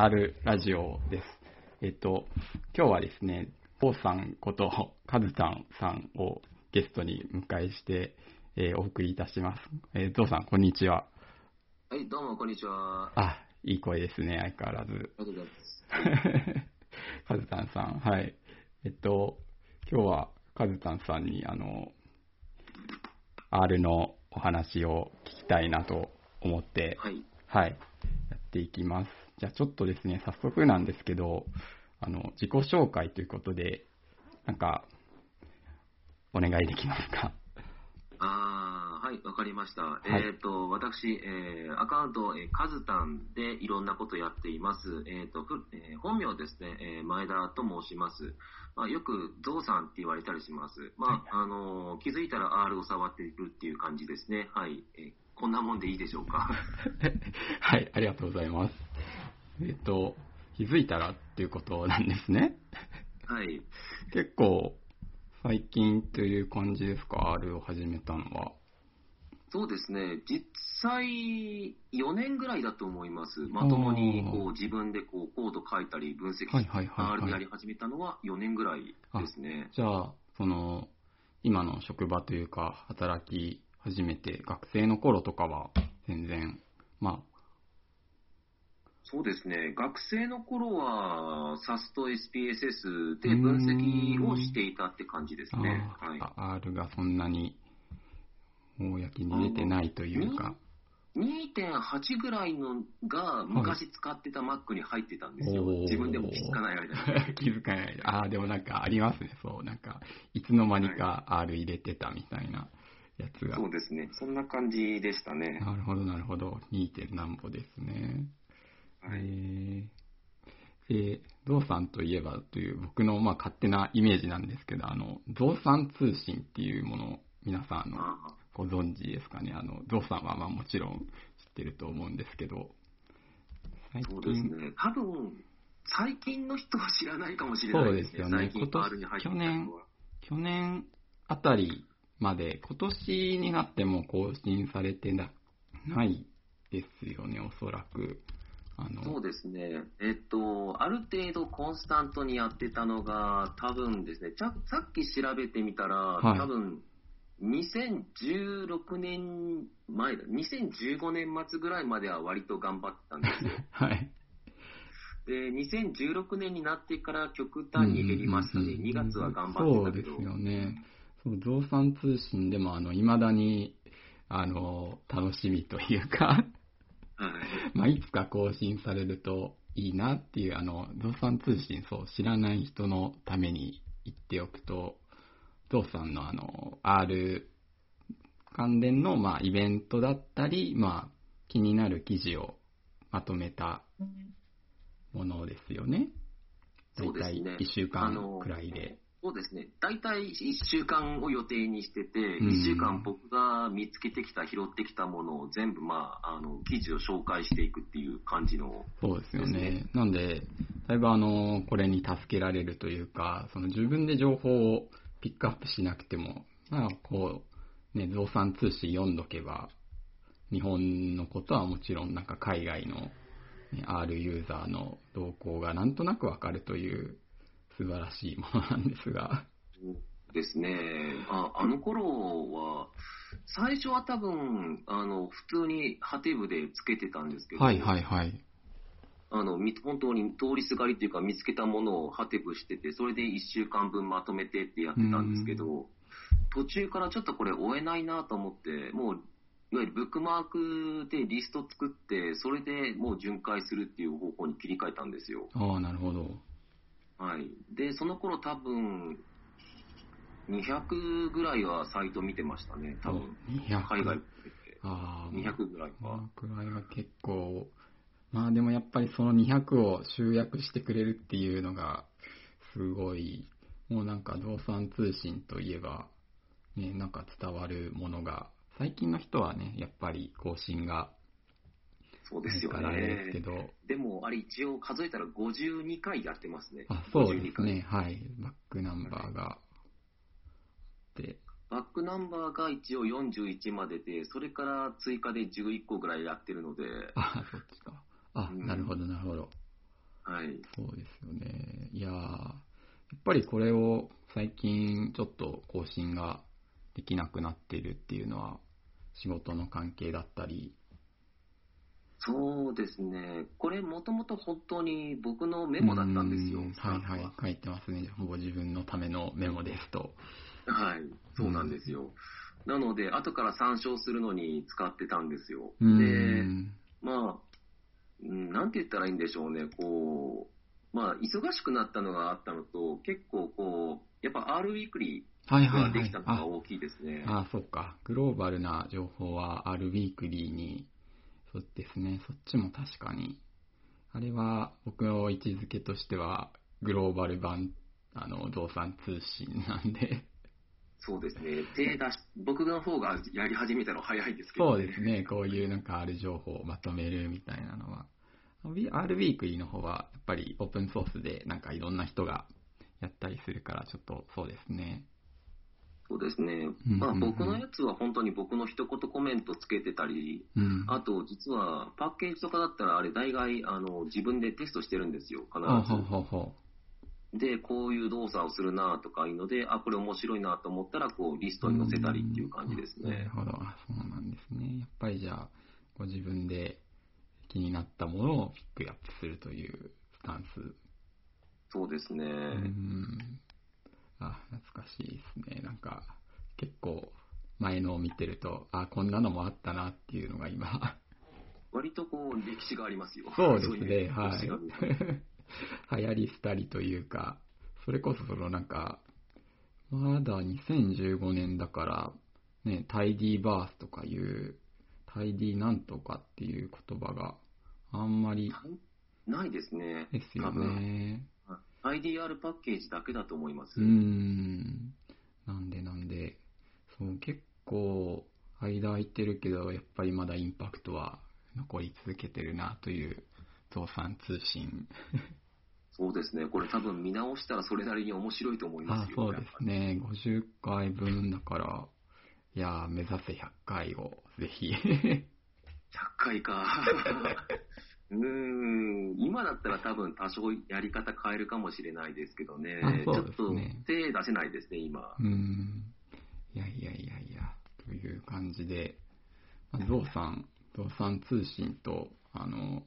R ラジオです。えっと、今日はですね、ポーさんことカズタンさんをゲストに迎えして、えーお送りいたします。えー、ゾウさん、こんにちは。はい、どうも、こんにちは。ああ、いい声ですね、相変わらず。りがとうございます。カズタンさん、はい。えっと、今日はカズタンさんに、あの、R のお話を聞きたいなと思って、はい。はい、やっていきます。じゃあちょっとですね、早速なんですけど、あの、自己紹介ということで、なんか、お願いできますか？あーはい、わかりました。いえっ、と、私、えーアカウント、えーカズタンでいろんなことやっています。えっ、と、ふえー本名ですね、えー前田と申します。まあ、よくゾウさんって言われたりします。まあ、あのー気づいたら R を触っているっていう感じですね。はい。えーこんなもんでいいでしょうか？はい、ありがとうございます。えっと、気づいたらっていうことなんですね。はい。結構、最近という感じですか、R を始めたのは。そうですね、実際4年ぐらいだと思います。まともにこう自分でこうコード書いたり分析 R でやり始めたのは4年ぐらいですね。じゃあ、その、今の職場というか、働き始めて、学生の頃とかは、全然、まそうですね、学生の頃は SAS と SPSS で分析をしていたって感じですあ、ね。はい、あ R がそんなに、公に出てないというか、2.8ぐらいのが昔使ってた Mac に入ってたんですよ。おー自分でも気づかない間に。気づかない。ああ、でもなんかありますね、そう。なんか、いつの間にか R 入れてたみたいなやつが。そうですね、そんな感じでしたね。なるほど、なるほど。2. 点何歩ですね。はいえー、で、ゾウさんといえばという僕のまあ勝手なイメージなんですけど、あの、ゾウさん通信っていうものを皆さんあのあご存知ですかね？あの、ゾウさんはまあもちろん知ってると思うんですけど、最そうですね。多分、最近の人は知らないかもしれそないですね。うですよね。今年去年去年あたりまで、今年になっても更新されてなないですよね、おそらく。そうですね。えっと、ある程度コンスタントにやってたのが、多分ですね、ちゃさっき調べてみたら、はい多分、2016年前だ、2015年末ぐらいまでは割と頑張ってたんですよ。はい。で、2016年になってから極端に減りましたね。2月は頑張ってたけど。そうですよね。そう、増産通信でも、あの、未だに、あの、楽しみというか、はい。まあ、いつか更新されるといいなっていう、あの、増産通信、そう、知らない人のために言っておくと、ゾウさんのあの、R 関連の、まあ、イベントだったり、まあ、気になる記事をまとめたものですよね。そうですね1週間くらいで。そうですね。大体1週間を予定にしてて、うん1週間僕が見つけてきた、拾ってきたものを全部、まあ、あの、記事を紹介していくっていう感じの、そうですよね。なんで、だいぶあの、これに助けられるというか、その自分で情報をピックアップしなくても、まあ、こう、ね、増産通信読んどけば、日本のことはもちろん、なんか海外の、ね、R ユーザーの動向がなんとなくわかるという素晴らしいものなんですが。ですね。ああの頃は、最初は多分、あの、普通にハテブでつけてたんですけど、はいはいはい。あの、み本当に通りすがりっていうか見つけたものをハテブしてて、それで1週間分まとめてってやってたんですけど、途中からちょっとこれ追えないなと思って、もう、いわゆるブックマークでリスト作って、それでもう巡回するっていう方向に切り替えたんですよ。ああ、なるほど。はい。で、その頃多分、200ぐらいはサイト見てましたね、多分。200海外。ああ、200ぐらいまか。あ、くらいは結構、まあでもやっぱりその200を集約してくれるっていうのが、すごい、もうなんか動産通信といえば、ね、なんか伝わるものが、最近の人はね、やっぱり更新が、そうですよからあれですけね。ど、でも、あれ一応数えたら52回やってますね。あ、そうで52すね、はい、バックナンバーが、で、バックナンバーが一応41までで、それから追加で11個ぐらいやってるので、あ、そっちか。あ、うんなるほど、なるほど。はい。そうですよね。いやーやっぱりこれを最近ちょっと更新ができなくなっているっていうのは仕事の関係だったり。そうですね。これもともと本当に僕のメモだったんですよう。はいはい、書いてますね。ほぼ自分のためのメモですと。はい。そうなんですよ。なので、後から参照するのに使ってたんですよ。うで、ん。まあ、うんなんて言ったらいいんでしょうね。こう、まあ、忙しくなったのがあったのと、結構こう、やっぱ R ウィークリーはいはいはいができたの。が大きいですね。ああ、そっか。グローバルな情報は R ウィークリーに、そうですね。そっちも確かに。あれは僕の位置づけとしては、グローバル版、あの、動産通信なんで。そうですね。手出し、僕の方がやり始めたの早いですけど、そうですね。こういうなんか R 情報をまとめるみたいなのは。R ウィークリーの方は、やっぱりオープンソースでなんかいろんな人がやったりするから、ちょっとそうですね。そうですね。うんまあ僕のやつは本当に僕の一言コメントつけてたり、うん。あと実はパッケージとかだったらあれ大概あの自分でテストしてるんですよ、必ず。ほうほで、こういう動作をするなとかいうので、あ、これ面白いなと思ったら、こうリストに載せたりっていう感じですねなる。ほど。あ、そうなんですね。やっぱりじゃあ、ご自分で気になったものをピックアップするというスタンス。そうですね。うん。あ、懐かしいですね。なんか、結構、前のを見てると、あ、こんなのもあったなっていうのが今。割とこう歴史がありますよ。そうですいね、は歴史がい。流行り廃りというか、それこそそのなんか、まだ2015年だから、ね、タイディーバースとかいう、タイディーなんとかっていう言葉があんまりないですね。ですよ多分ね。IDR パッケージだけだと思います。うーん。なんでなんで、そう、結構、間空いてるけど、やっぱりまだインパクトは残り続けてるなという、増産通信。そうですね。これ多分見直したらそれなりに面白いと思いますよ。あそうですね。50回分だから、いやー、目指せ100回を、ぜひ。100回か。うーん、今だったら多分多少やり方変えるかもしれないですけどね。あそうちょっと手出せないですね、今。うーん。いやいやいやいや、という感じで、まあ、ゾウさん、ゾウさん通信と、あの、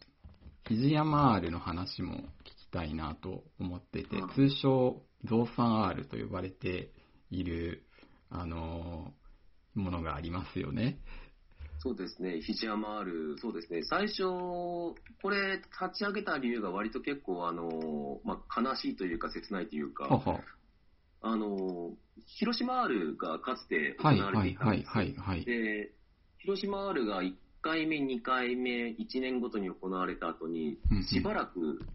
肘山 R の話も聞きたいなと思っててうん、通称、ゾウさん R と呼ばれている、あの、ものがありますよね。そうですね、肘山ある、そうですね、最初、これ、立ち上げた理由が割と結構、あの、まあ、悲しいというか、切ないというか、はは。あの、広島 R がかつて行はいわれてはいたんですよはいはい。で、広島 R が1回目、2回目、1年ごとに行われた後にしばらく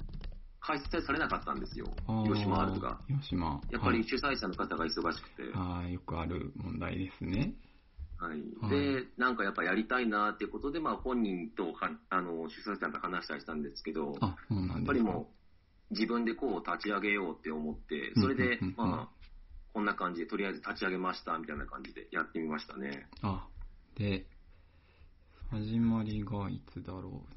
開催されなかったんですよ、広島 R が。広島。やっぱり主催者の方が忙しくて。はい、あーよくある問題ですね。はいはいで、なんかやっぱやりたいなっていうことで、まあ、本人とはあの主催者と話したりしたんですけど、やっぱりもう自分でこう立ち上げようって思って、それでまあ、こんな感じでとりあえず立ち上げましたみたいな感じでやってみましたね。あ、で、始まりがいつだろう。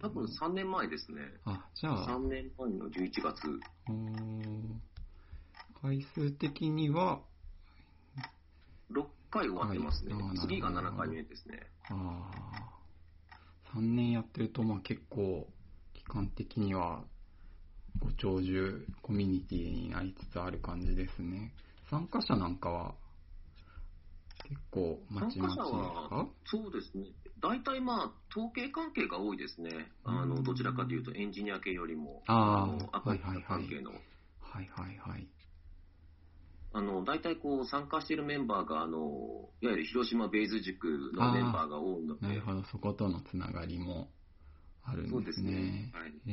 多分3年前ですね。あ、じゃあ、3年前の11月。おー回数的には、6回終わってますねはい次が7回目ですね。あー3年やってると、まあ結構、期間的には、ご長寿コミュニティになりつつある感じですね。参加者なんかは、結構まちまちです参加者はかそうですね。大体まあ、統計関係が多いですね。あの、うんどちらかというとエンジニア系よりも、あーのアプリはいはいはい関係の。はいはいはい。あの、大体こう、参加しているメンバーが、あの、いわゆる広島ベイズ塾のメンバーが多いので、なるほど、そことのつながりもあるんでそうですすねね。。はい。え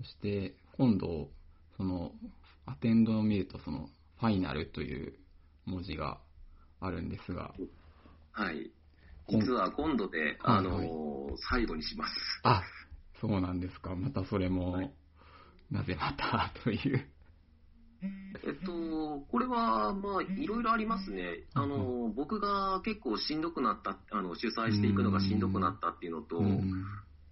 ー、そして、今度、その、アテンドを見ると、その、ファイナルという文字があるんですが、はい。今実は今度で、はいあの、最後にします。あ、そうなんですか。またそれも、はいなぜまた？という。えっと、これは、まあ、いろいろありますね。あの、僕が結構しんどくなった、あの、主催していくのがしんどくなったっていうのと、うん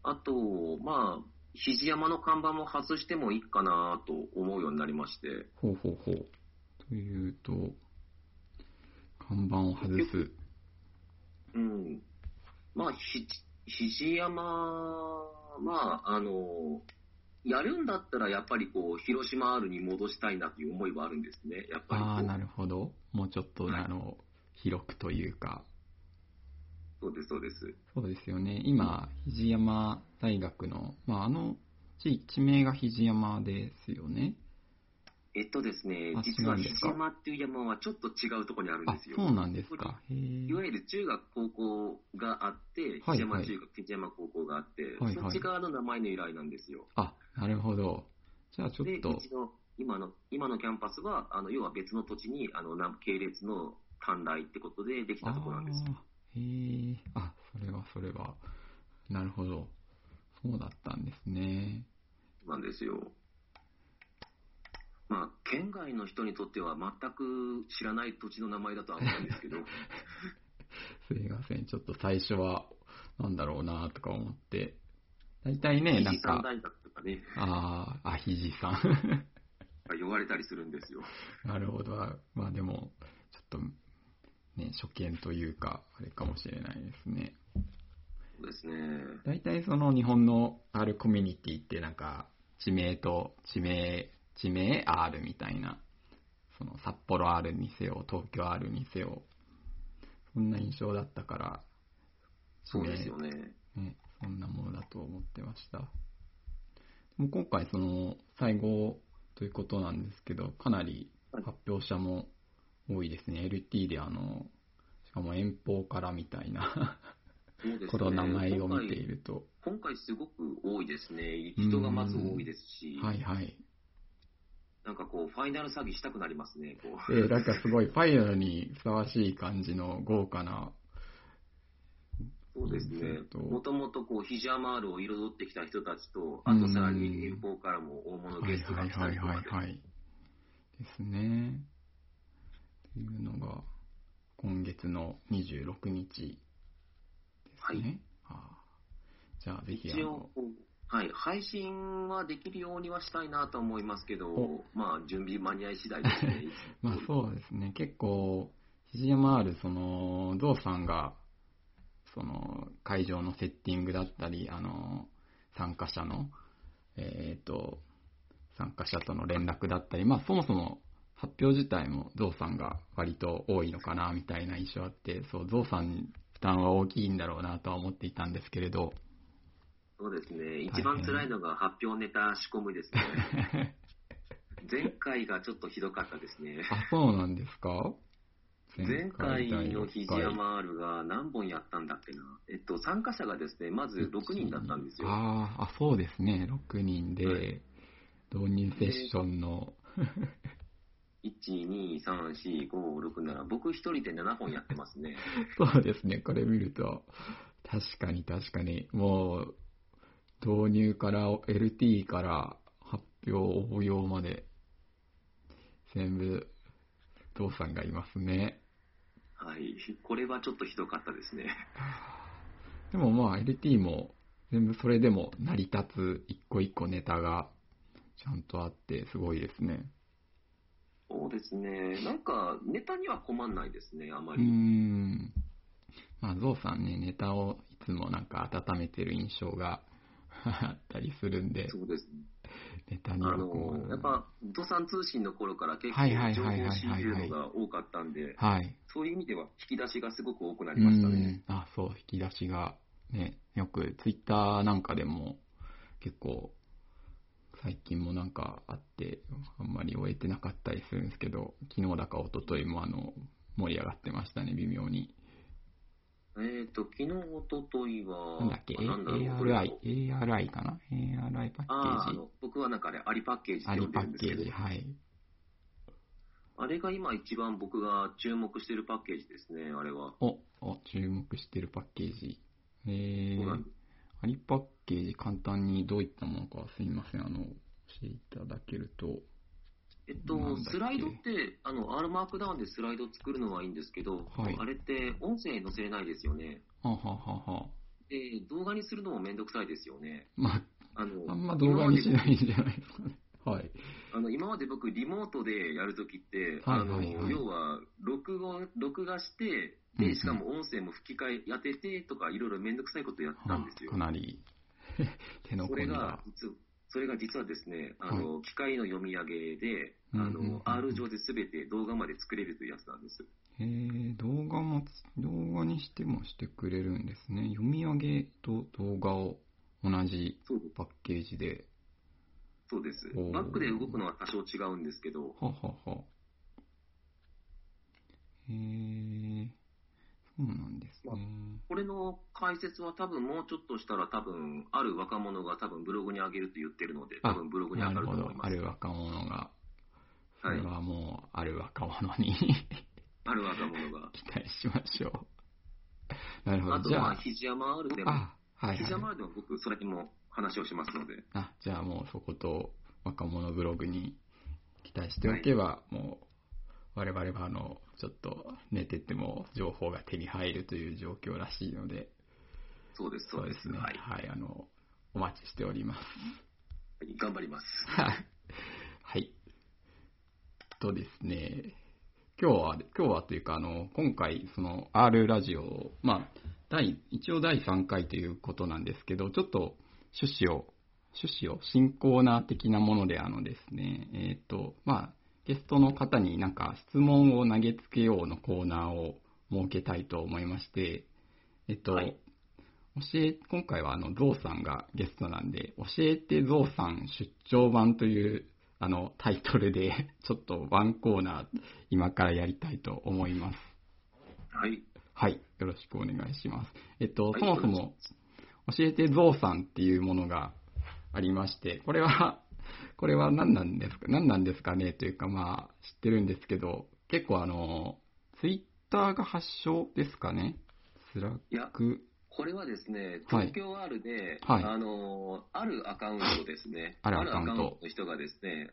あと、まあ、肘山の看板も外してもいいかなと思うようになりまして。ほうほうほう。というと、看板を外す。うん。まあ、ひ、肘山、まあ、あの、やるんだったらやっぱりこう、広島 R に戻したいなという思いはあるんですね。やっぱり。ああ、なるほど。もうちょっと、はいあの、広くというか。そうです、そうです。そうですよね。今、肘山大学の、まあ、あの地、地名が肘山ですよね。えっとですねあ、実は肘山っていう山はちょっと違うところにあるんあです、よ。そうなんですか。い。わゆる中学、高校があって、はい肘山中学、肘山高校があって、はいはいそっち側の名前の由来なんですよ。あ、なるほど。じゃあちょで、っとう、ちの今の今のキャンパスは、あの要は別の土地にあのな系列の短大ってことでできたところなんですよ。へえ。あ、それはそれは。なるほど。そうだったんですね。なんですよ。まあ、県外の人にとっては全く知らない土地の名前だとは思うんですけど、すいません。ちょっと最初は、なんだろうなとか思って。大体ね、なんか、大学とかね、ああ、あ、ひじさん。呼ばれたりするんですよ。なるほど。まあでも、ちょっと、ね、初見というか、あれかもしれないですね。そうですね。大体その日本の R コミュニティってなんか、地名と地名、地名 R みたいな、その札幌 R にせよ、東京 R にせよ、そんな印象だったから、そうですよね。ね、そんなものだと思ってました。でも今回その最後ということなんですけど、かなり発表者も多いですね。LT であの、しかも遠方からみたいな、そうですね。この名前を見ていると。今回すごく多いですね。人がまず多いですし、はいはい。なんかこう、ファイナル詐欺したくなりますね。こうえー、なんかすごいファイナルにふさわしい感じの豪華な、そうですねえっ。ともともとこう、ヒジャマールを彩ってきた人たちと、あとさらに遠方からも大物はいゲストが来たはいはいりとかで、はいはい。ですね。というのが、今月の26日ですね。ああじゃあ、ぜひあはい、配信はできるようにはしたいなと思いますけどお、まあ、準備間に合い次第ですね。まあそうですね、結構、肘山ある、その、ゾウさんが、その、会場のセッティングだったり、あの、参加者の、えっ、と、参加者との連絡だったり、まあそもそも発表自体もゾウさんが割と多いのかな、みたいな印象あって、そう、ゾウさんに負担は大きいんだろうなとは思っていたんですけれど、そうですね。一番辛いのが発表ネタ仕込みですね。前回がちょっとひどかったですね。あ、そうなんですか？前回の肘肘山 R が何本やったんだっけな。えっと、参加者がですね、まず6人だったんですよ。あーあ、そうですね。6人で、はい導入セッションの、1、2、3、4、5、6、7。僕一人で7本やってますね。そうですね。これ見ると、確かに確かに、もう、導入から LT から発表応用まで、全部、父さんがいますね。はい。これはちょっとひどかったですね。でもまあ LT も全部それでも成り立つ一個一個ネタがちゃんとあってすごいですね。そうですね。なんか、ネタには困んないですね、あまり。ん。まあ、ゾウさんね、ネタをいつもなんか温めてる印象が あったりするんで、そうですね。ネタにあはこう、の、やっぱ、土産通信の頃から結構情報をはい入れるのが多かったんで、はい。そういう意味では引き出しがすごく多くなうりましたね。ん。あ、そう、引き出しが、ね、よくツイッターなんかでも結構、最近もなんかあって、あんまり終えてなかったりするんですけど、昨日だか一昨日もあの、盛り上がってましたね、微妙に。えっ、と、昨日、おとといは、なんだっけ、ARI、ARI かな ?ARI パッケージ。の、僕はなんかあれ、アリパッケージアリパッケージ、はい。あれが今一番僕が注目してるパッケージですね、あれは。お、お、注目してるパッケージ。えーアリパッケージ簡単にどういったものかすみません、あの、教えていただけると。えっとスライドって、あの、R マークダウンでスライド作るのはいいんですけど、はいあれって音声載せれないですよね。はあはあはで、動画にするのもめんどくさいですよね。まあ、あの、あんま動画にしないんじゃないですかね。はい。あの今まで僕、リモートでやるときって、はいあのはいはい要は録音、録画して、で、しかも音声も吹き替えやっててとか、いろいろめんどくさいことやったんですよか。なり 手のそれが込んだ。実は、それが実はですね、あの、機械の読み上げで、あうんうんうんの、R 上で全て動画まで作れるというやつなんです。へえ、動画もつ、動画にしてもしてくれるんですね。読み上げと動画を同じパッケージで。そうです。バックで動くのは多少違うんですけど、ははは。へえ、そうなんですね。これの解説は多分もうちょっとしたら多分、ある若者が多分ブログに上げると言ってるので、あ多分ブログに上がなると思い。ます。ある若者が。そはいれはもう、ある若者に ある若者が。期待しましょう。なるほど。あと、まあ、じ肘山 R でも、あ、はい、肘山はい。R でも僕、それにも話をしますので、あ、じゃあもうそこと若者ブログに期待しておけば、もう、我々はあの、ちょっと寝てても情報が手に入るという状況らしいので、そうです、そうです。ね。はい。はい、あの、お待ちしております。頑張ります。はい。はい。とですね、今日は、今日はというか、あの、今回、その R ラジオを、まあ、第、一応第3回ということなんですけど、ちょっと趣旨を、趣旨を新コーナー的なもので、あのですね、えっ、と、まあ、ゲストの方になんか質問を投げつけようのコーナーを設けたいと思いまして、えっと、はい教え、今回はあの、ゾウさんがゲストなんで、教えてゾウさん出張版という、あの、タイトルで、ちょっとワンコーナー、今からやりたいと思います。はい。はい。よろしくお願いします。えっと、はいそもそも、教えてゾウさんっていうものがありまして、これは、これは何なんですか、何なんですかねというか、まあ、知ってるんですけど、結構あの、ツイッターが発祥ですかね？スラック？これはですね、はい東京 R で、はいあの、あるアカウントですね。あるアカウントの人がですね、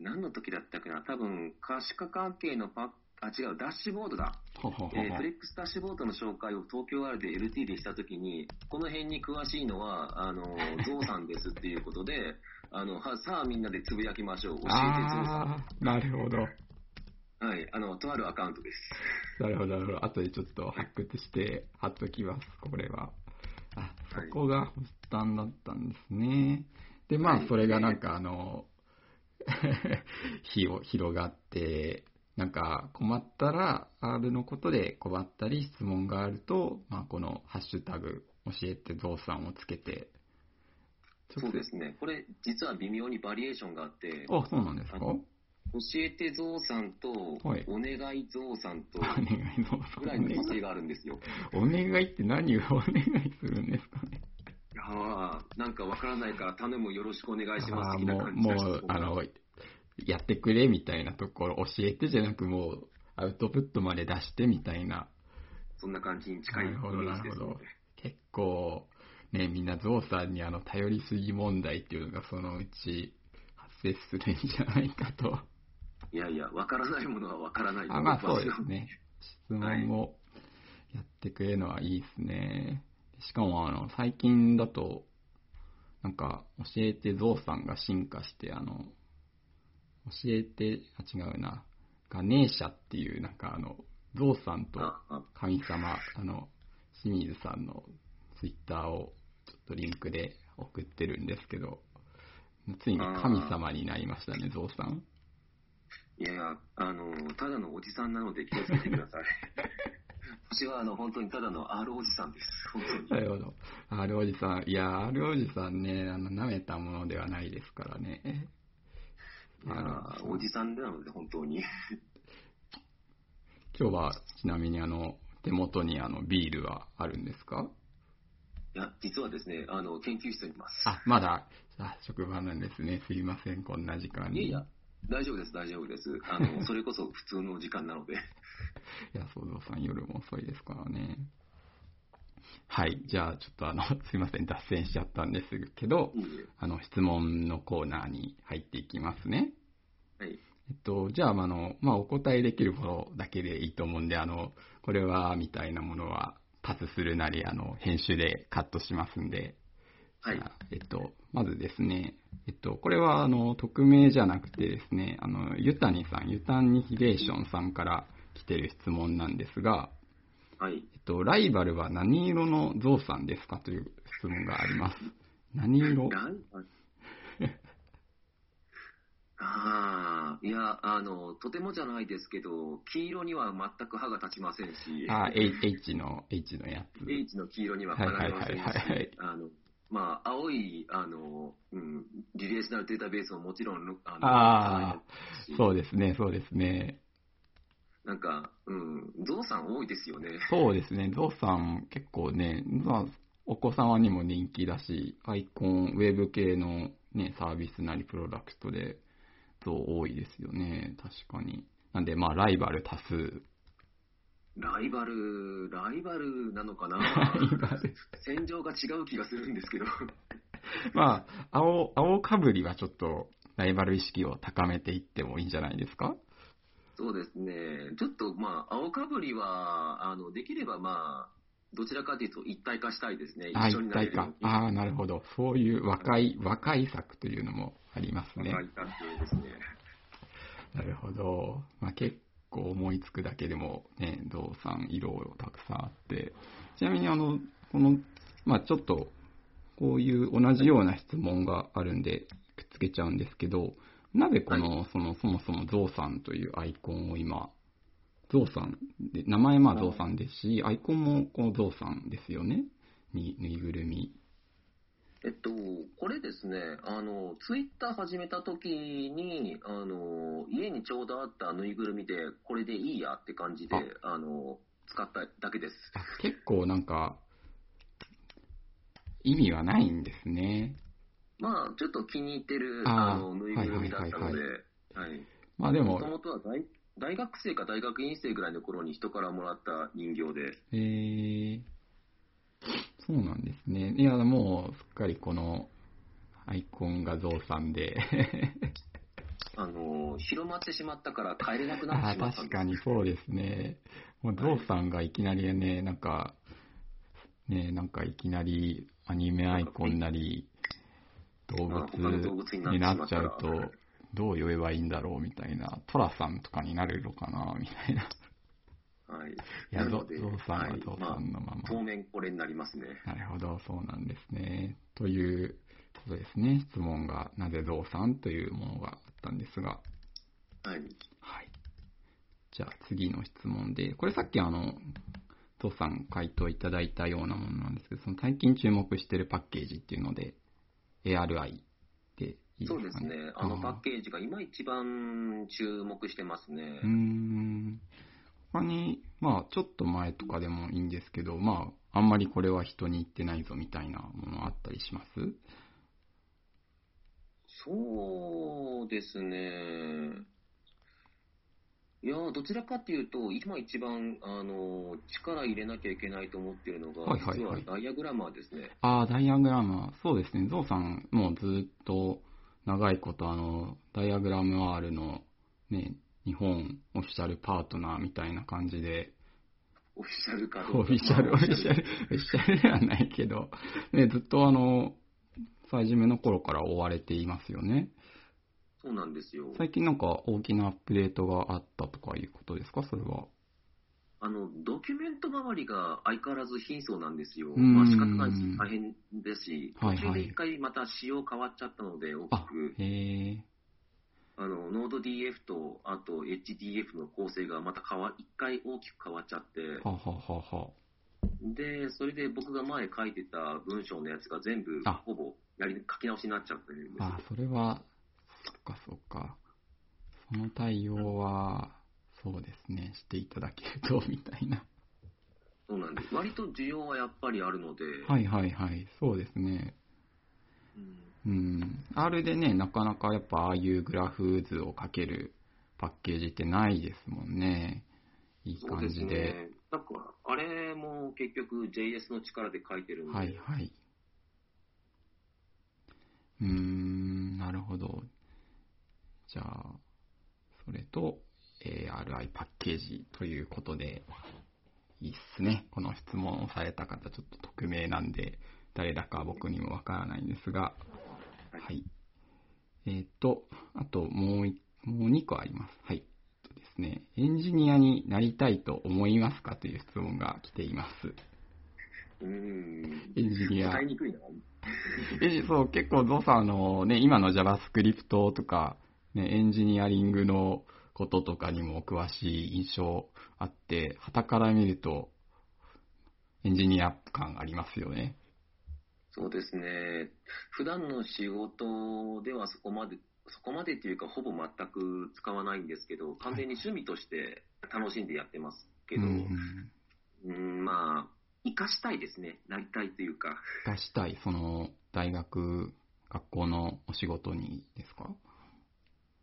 何の時だったかな、多分、可視化関係のパッあ、違う、ダッシュボードだ。ほほほほえーフレックスダッシュボードの紹介を東京 R で LT でしたときに、この辺に詳しいのは、あの、ゾウさんですっていうことで、あの、はさあみんなでつぶやきましょう。教えてゾウさあー、なるほど。ん。はい、あの、とあるアカウントです。なるほど、なるほど。後でちょっと発掘して貼っときます、これは。あ、そはいこが発端だったんですね。で、まあ、はいそれがなんかあの、火を広がって、なんか困ったら、R のことで困ったり質問があると、まあ、このハッシュタグ、教えてゾウさんをつけて、そうですね。これ、実は微妙にバリエーションがあって、あ、そうなんですか？教えてゾウさんと、はいお願いゾウさんと、お願いゾウさん。ぐらいの派生があるんですよ。お願いって何をお願いするんですかね？いやーなんかわからないから頼むよろしくお願いします的なもう、感じがしてもう、あの、やってくれみたいなところ、教えてじゃなくもう、アウトプットまで出してみたいな。そんな感じに近いイメージですのでるほど。。結構、ね、みんなゾウさんにあの、頼りすぎ問題っていうのがそのうち発生するんじゃないかと。いやいや、わからないものはわからないとあ、まあそうですね。質問をやってくれるのはいいですね。しかもあの、最近だと、なんか、教えてゾウさんが進化して、あの、教えて、あ、違うな、ガネーシャっていう、なんかあの、ゾウさんと神様、あの、清水さんのツイッターをちょっとリンクで送ってるんですけど、ついに神様になりましたね、ゾウさん。いやいや、あの、ただのおじさんなので気をつけてください。私は、あの、本当にただの R おじさんです。本当に。なるほど。R おじさん、いや、R おじさんね、あの、舐めたものではないですからね。いやーおじさんなので、本当に。今日は、ちなみにあの、手元にあの、ビールはあるんですか？いや、実はですね、あの、研究室にいます。あ、まだ、あ、職場なんですね。すいません、こんな時間に。いやいや、大丈夫です、大丈夫です。あの、それこそ普通の時間なので。いや、想像さん夜も遅いですからね。はい。じゃあ、ちょっとあの、すいません、脱線しちゃったんですけどい、いえあの、質問のコーナーに入っていきますね。はい。えっと、じゃあ、あの、まあ、お答えできることだけでいいと思うんで、あの、これは、みたいなものは、パスするなり、あの、編集でカットしますんで、はいえっと、まずですね、えっと、これは、あの、匿名じゃなくてですね、あの、ゆたにさん、ゆたニヒレーションさんから来てる質問なんですが、はい。えっと、ライバルは何色のゾウさんですかという質問があります。何色？ライバル？ああ、いや、あの、とてもじゃないですけど、黄色には全く歯が立ちませんし、あ、H H の、H のやつ。H の黄色にはかなりませんしはいはいはいはい、あの、まあ、青い、あの、うん、リレーショナルデータベースももちろん、あの、ああ、う。そうですね、そうですね。なんか、うん、ゾウさん多いですよね。そうですね、ゾウさん結構ね、まあ、お子様にも人気だし、アイコン、ウェブ系のね、サービスなりプロダクトで、ゾウ多いですよね、確かに。なんで、まあ、ライバル多数。ライバル、ライバルなのかな？戦場が違う気がするんですけど。まあ、青、青かぶりはちょっと、ライバル意識を高めていってもいいんじゃないですか？そうですね。ちょっと、まあ、青かぶりは、あの、できれば、まあ、どちらかというと一体化したいですね。あ、一緒になれ一体化る。ああ、なるほど。そういう和解、和解策というのもありますね。若い感じですね。なるほど。まあ、結構思いつくだけでもね、銅さん色たくさんあって。ちなみにあの、この、まあ、ちょっと、こういう同じような質問があるんで、くっつけちゃうんですけど、なぜこの、その、そもそもゾウさんというアイコンを今、ゾウさんで、名前まあゾウさんですし、アイコンもこのゾウさんですよね。に、ぬいぐるみ。えっと、これですね、あの、ツイッター始めた時に、あの、家にちょうどあったぬいぐるみで、これでいいやって感じで、あの、使っただけです。あ結構なんか、意味はないんですね。まあ、ちょっと気に入ってる、あの、ぬいぐるみだったので、はいはい。まあでももと、もとは大大学生か大学院生ぐらいの頃に人からもらった人形で、えー、そうなんですね。いや、もう、すっかりこの、アイコンがゾウさんで。あの、広まってしまったから帰れなくなっあてしまった。確かにそうですね。もうゾウさんがいきなりね、なんか、ね、なんかいきなりアニメアイコンなり、動物になっちゃうと、どう呼べばいいんだろうみたいな、トラさんとかになれるのかなみたいな。はい。いや、ゾウさんははいゾウさんのまま。当面これになりますね。なるほど、そうなんですね。ということですね。質問が、なぜゾウさんというものがあったんですが。はい。はい。じゃあ次の質問で、これさっきあの、ゾウさん回答いただいたようなものなんですけど、その最近注目してるパッケージっていうので、ARI でいい。そうですね。あのパッケージが今一番注目してますねうー。ん。他に、まあ、ちょっと前とかでもいいんですけど、まあ、あんまりこれは人に言ってないぞみたいなものあったりします？そうですね。いやーどちらかというと、今一番、あの、力入れなきゃいけないと思っているのが、はいはい実ははいダイアグラマーですね。ああ、ダイアグラム、そうですね。ゾウさん、もうずっと長いこと、あの、ダイアグラム R のね、日本オフィシャルパートナーみたいな感じで、オフィシャルかオフィシャル、オフィシャル、オフィシャルではないけど、ね、ずっとあの、最初めの頃から追われていますよね。そうなんですよ。最近なんか大きなアップデートがあったとかいうことですか、それは。あの、ドキュメント周りが相変わらず貧相なんですよ。んまあ仕方ないし、大変ですし、途中で一回また仕様変わっちゃったので、大きあく。あの、ノード DF と、あと HDF の構成がまた変わ、一回大きく変わっちゃって、ははははで、それで僕が前書いてた文章のやつが全部あ、ほぼやり、書き直しになっちゃってるんですよ。あ、それは、そっかそっか。その対応は、そうですね、していただけると、みたいな。そうなんです。割と需要はやっぱりあるので、はいはいはい、そうですね。うんうん。R でね、なかなかやっぱああいうグラフ図をかけるパッケージってないですもんね。いいそうです感じで。ね。なんか、あれも結局 JS の力で書いてるんで、はいはい。うーん、なるほど。じゃあ、それと ARI パッケージということで、いいっすね。この質問をされた方、ちょっと匿名なんで、誰だか僕にもわからないんですが、はいはい。えーっと、あともうい、もう2個あります。はい。えっとですね、エンジニアになりたいと思いますかという質問が来ています。うーん。エンジニア。答えにくいな。え、そう、結構ゾウさん、あの、ね、今の JavaScript とか、ね、エンジニアリングのこととかにもお詳しい印象あって、旗から見ると、エンジニア感ありますよね。そうですね。普段の仕事ではそこまで、そこまでっていうか、ほぼ全く使わないんですけど、完全に趣味として楽しんでやってますけど、うんううん。ん、まあ、活かしたいですね。なりたいというか。出したい、その、大学、学校のお仕事にですか？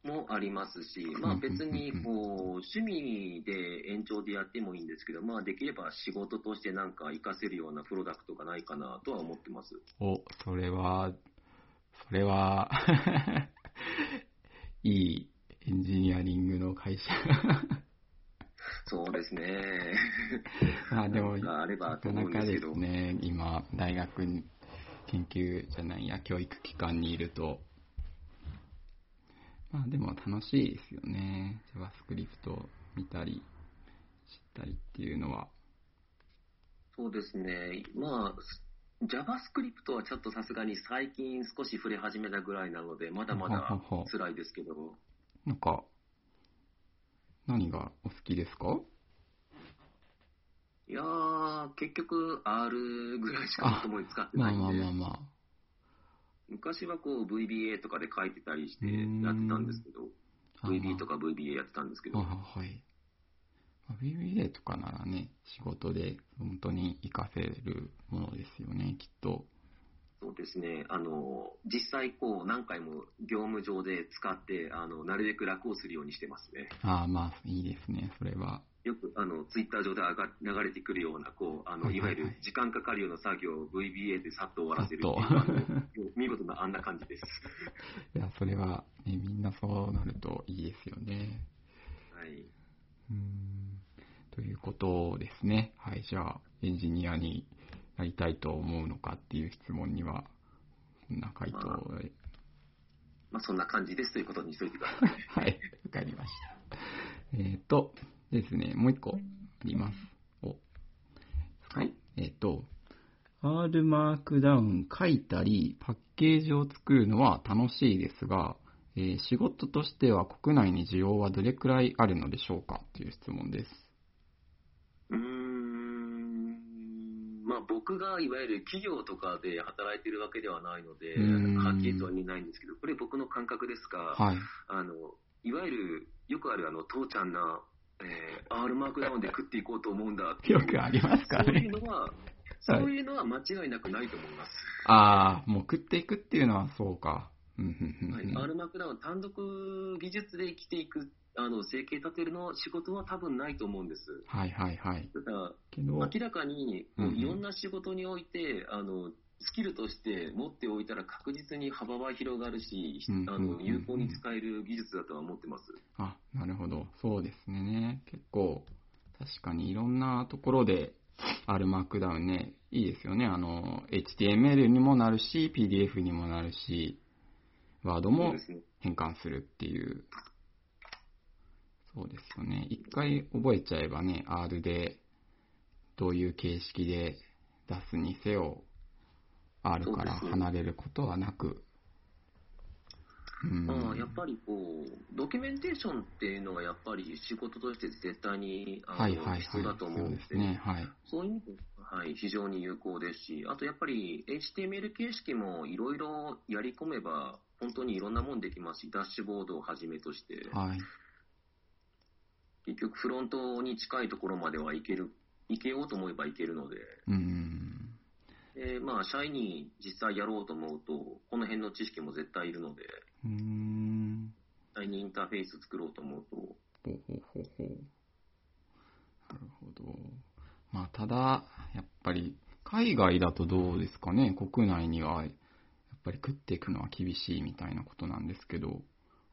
もありますし、まあうん別にこう趣味で延長でやってもいいんですけど、まあできれば仕事としてなんか活かせるようなプロダクトがないかなとは思ってます。お、それは、それは、いいエンジニアリングの会社。そうですね。まあでも、あればとなかなかで思うんですけどすね、今、大学に、研究じゃないや、教育機関にいると、まあでも楽しいですよね。JavaScript 見たり、知ったりっていうのは。そうですね。まあ、JavaScript はちょっとさすがに最近少し触れ始めたぐらいなので、まだまだ辛いですけど、なんか、何がお好きですか？いやー、結局 R ぐらいしかまともに使ってまあないんで、まあまあまあ。昔はこう VBA とかで書いてたりしてやってたんですけど、あ VB とか VBA やってたんですけどあ、はい。まあ VBA とかならね、仕事で本当に活かせるものですよね、きっと。そうですね、あの、実際こう何回も業務上で使って、あの、なるべく楽をするようにしてますね。ああ、まあ、いいですね、それは。よく、あの、ツイッター上で上が流れてくるような、こう、あの、はいわゆる時間かかるような作業を VBA でさっと終わらせるっていうさっと見事なあんな感じです。いや、それは、ね、みんなそうなるといいですよね。はい。うーん。ということですね。はい、じゃあ、エンジニアになりたいと思うのかっていう質問には、こんな回答まあでまあ、そんな感じですということにしといてください。はい、わかりました。えっ、と、ですね、もう一個あります。おはい。えっ、と、R マークダウン書いたり、パッケージを作るのは楽しいですが、えー仕事としては国内に需要はどれくらいあるのでしょうかという質問です。うーん、まあ僕がいわゆる企業とかで働いてるわけではないので、はっきりとは言えないんですけど、これ僕の感覚ですが、はい。あの、いわゆる、よくあるあの、父ちゃんな、えー、R マークダウンで食っていこうと思うんだってよくありますかそういね。うのは、そういうのは間違いなくないと思います。ああ、もう食っていくっていうのはそうか。うんうんうんはい、うん R マークダウン単独技術で生きていく、あの、生計立てるの仕事は多分ないと思うんです。はいはいはい。ただ、明らかに、うんうんいろんな仕事において、あの、スキルとして持っておいたら確実に幅は広がるし、あの、有効に使える技術だとは思ってます。あ、なるほど。そうですね。結構、確かにいろんなところで R マークダウンね、いいですよね。あの、HTML にもなるし、PDF にもなるし、ワードも。変換するっていう。そうですよね。一回覚えちゃえばね、R でどういう形式で出すにせよ、R から離れることはなく。うんまあ、やっぱりこう、ドキュメンテーションっていうのがやっぱり仕事として絶対にあの、はいはいはい。必要だと思うんですね。はい。そういう意味で、はい、非常に有効ですし、あとやっぱり HTML 形式もいろいろやり込めば、本当にいろんなもんできますし、ダッシュボードをはじめとして、はい。結局フロントに近いところまではいける、いけようと思えばいけるので、うん。でまあ、社員に実際やろうと思うと、この辺の知識も絶対いるので、うーん。実際にインターフェース作ろうと思うと、ほうほうほうほう。なるほど。まあ、ただ、やっぱり、海外だとどうですかね？国内には、やっぱり食っていくのは厳しいみたいなことなんですけど、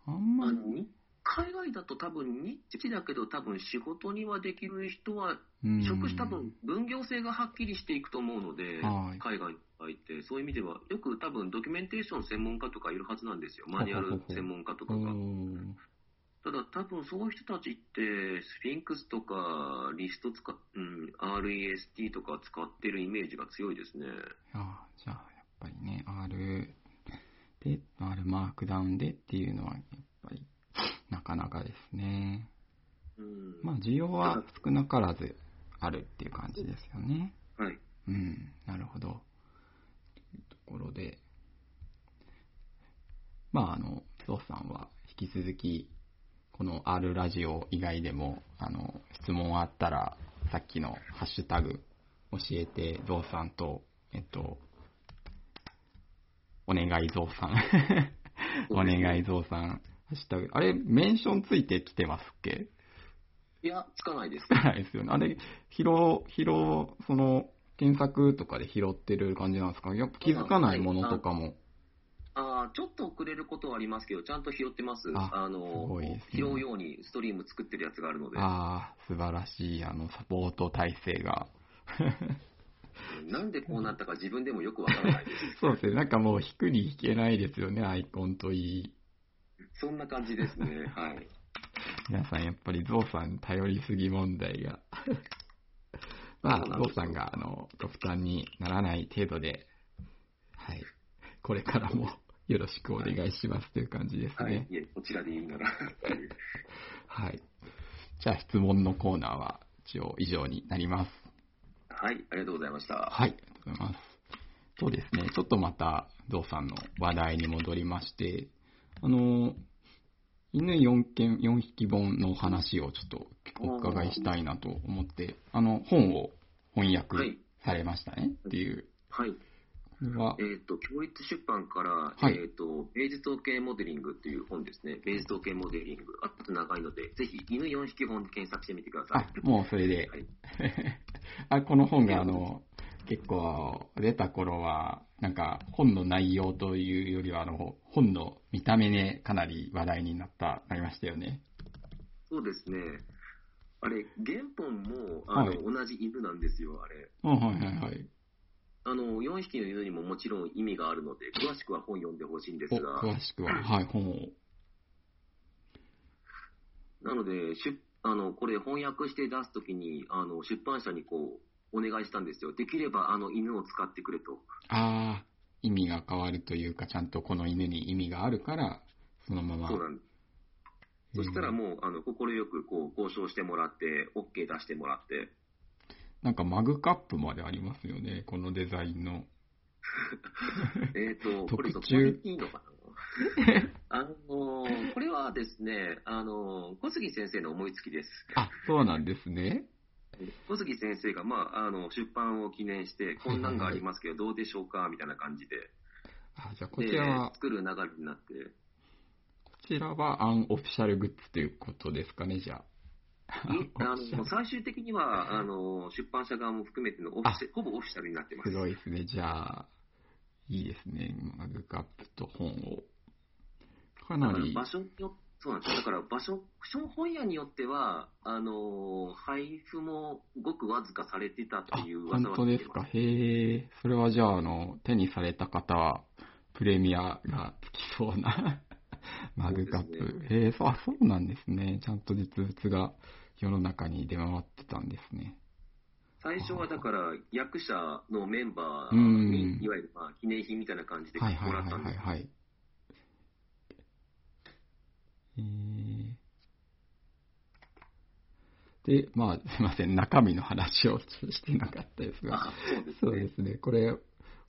あんまり、海外だと多分ニッチだけど多分仕事にはできる人は、うん職種多分分業制がはっきりしていくと思うので、はい海外に入って、そういう意味では、よく多分ドキュメンテーション専門家とかいるはずなんですよ。マニュアル専門家とかうが。んただ多分そういう人たちって、スフィンクスとかリスト使っ、うん、REST とか使ってるイメージが強いですね。あじゃあ、やっぱりね、R で、R マークダウンでっていうのは、やっぱり、なかなかですね。うん。まあ、需要は少なからずあるっていう感じですよね。はい。うん、なるほど。というところで、まあ、あの、ゾウさんは引き続き、この R ラジオ以外でも、あの、質問あったら、さっきのハッシュタグ教えて、ゾウさんと、えっと、お願いゾウさん。お願いゾウさん。ハッシュタグ。あれ、メンションついてきてますっけ？いや、つかないですつ。かないですよね。あれ、拾う、拾う、その、検索とかで拾ってる感じなんですか？やっぱ気づかないものとかも。あーちょっと遅れることはありますけど、ちゃんと拾ってます。ああのね拾うようにストリーム作ってるやつがあるので。ああ、素晴らしい、あの、サポート体制が。なんでこうなったか自分でもよくわからないです。そうですね。なんかもう引くに引けないですよね、アイコンといい。そんな感じですね。はい。皆さんやっぱりゾウさんに頼りすぎ問題が。まあ、ゾウさんが、あの、ご負担にならない程度で、はい。これからも よろしくお願いしますという感じですはいね。。いえ、こちらでいいなら。はい。じゃあ質問のコーナーは一応以上になります。はい、ありがとうございました。はい、ありがとうございます。そうですね、ちょっとまた、ゾウさんの話題に戻りまして、あの、犬4件、4匹本の話をちょっとお伺いしたいなと思って、あの、本を翻は訳いされましたねっていう。はい。これはえ、っ、と、教育出版から、はいえっ、と、芸術統計モデリングっていう本ですね。芸術統計モデリング。あと長いので、ぜひ、犬4匹本で検索してみてくださあい。、もうそれで。はい あ、この本があの、結構出た頃は、なんか本の内容というよりは、あの、本の見た目でかなり話題になった、なりましたよね。そうですね。あれ、原本も、あの、はい同じ犬なんですよ、あれ。あはいはいはい。あの、4匹の犬にももちろん意味があるので、詳しくは本読んでほしいんですお、が、詳しくは、はい、本を。なので、出あの、これ翻訳して出すときに、あの、出版社にこう、お願いしたんですよ。できれば、あの、犬を使ってくれと。ああ、意味が変わるというか、ちゃんとこの犬に意味があるから、そのまま。そうなんです。そしたらもう、あの、快くこう、交渉してもらって、OK 出してもらって、なんかマグカップまでありますよね、このデザインの。えっ、と、これどこ特注でいいのかな？あの、これはですね、あの、小杉先生の思いつきです。あ、そうなんですね。小杉先生が、まあ、あの、出版を記念して、こんなんがありますけど、どうでしょうかみたいな感じで。あ、じゃあこでちらは、作る流れになって、こちらはアンオフィシャルグッズということですかね、じゃあ。いあの最終的にはあの出版社側も含めてのオフィシほぼオフィシャルになってます。すごいですね。じゃあ、いいですね。マグカップと本を。かなり、場所によそうなんですよ。だから場所、本屋によっては、あの、配布もごくわずかされてたってあいう、本当ですか？へえ。それはじゃあ、あの、手にされた方は、プレミアがつきそうな マグカップ。そうですへえ、そう、あ、そうなんですね。ちゃんと実物が世の中に出回ってたんですね。最初はだから役者のメンバーうんに、いわゆるまあ記念品みたいな感じでもはいはいはいらったんです。はいはい。えー。で、まあ、すいません、中身の話をしてなかったですが、あ、そうですね。これ、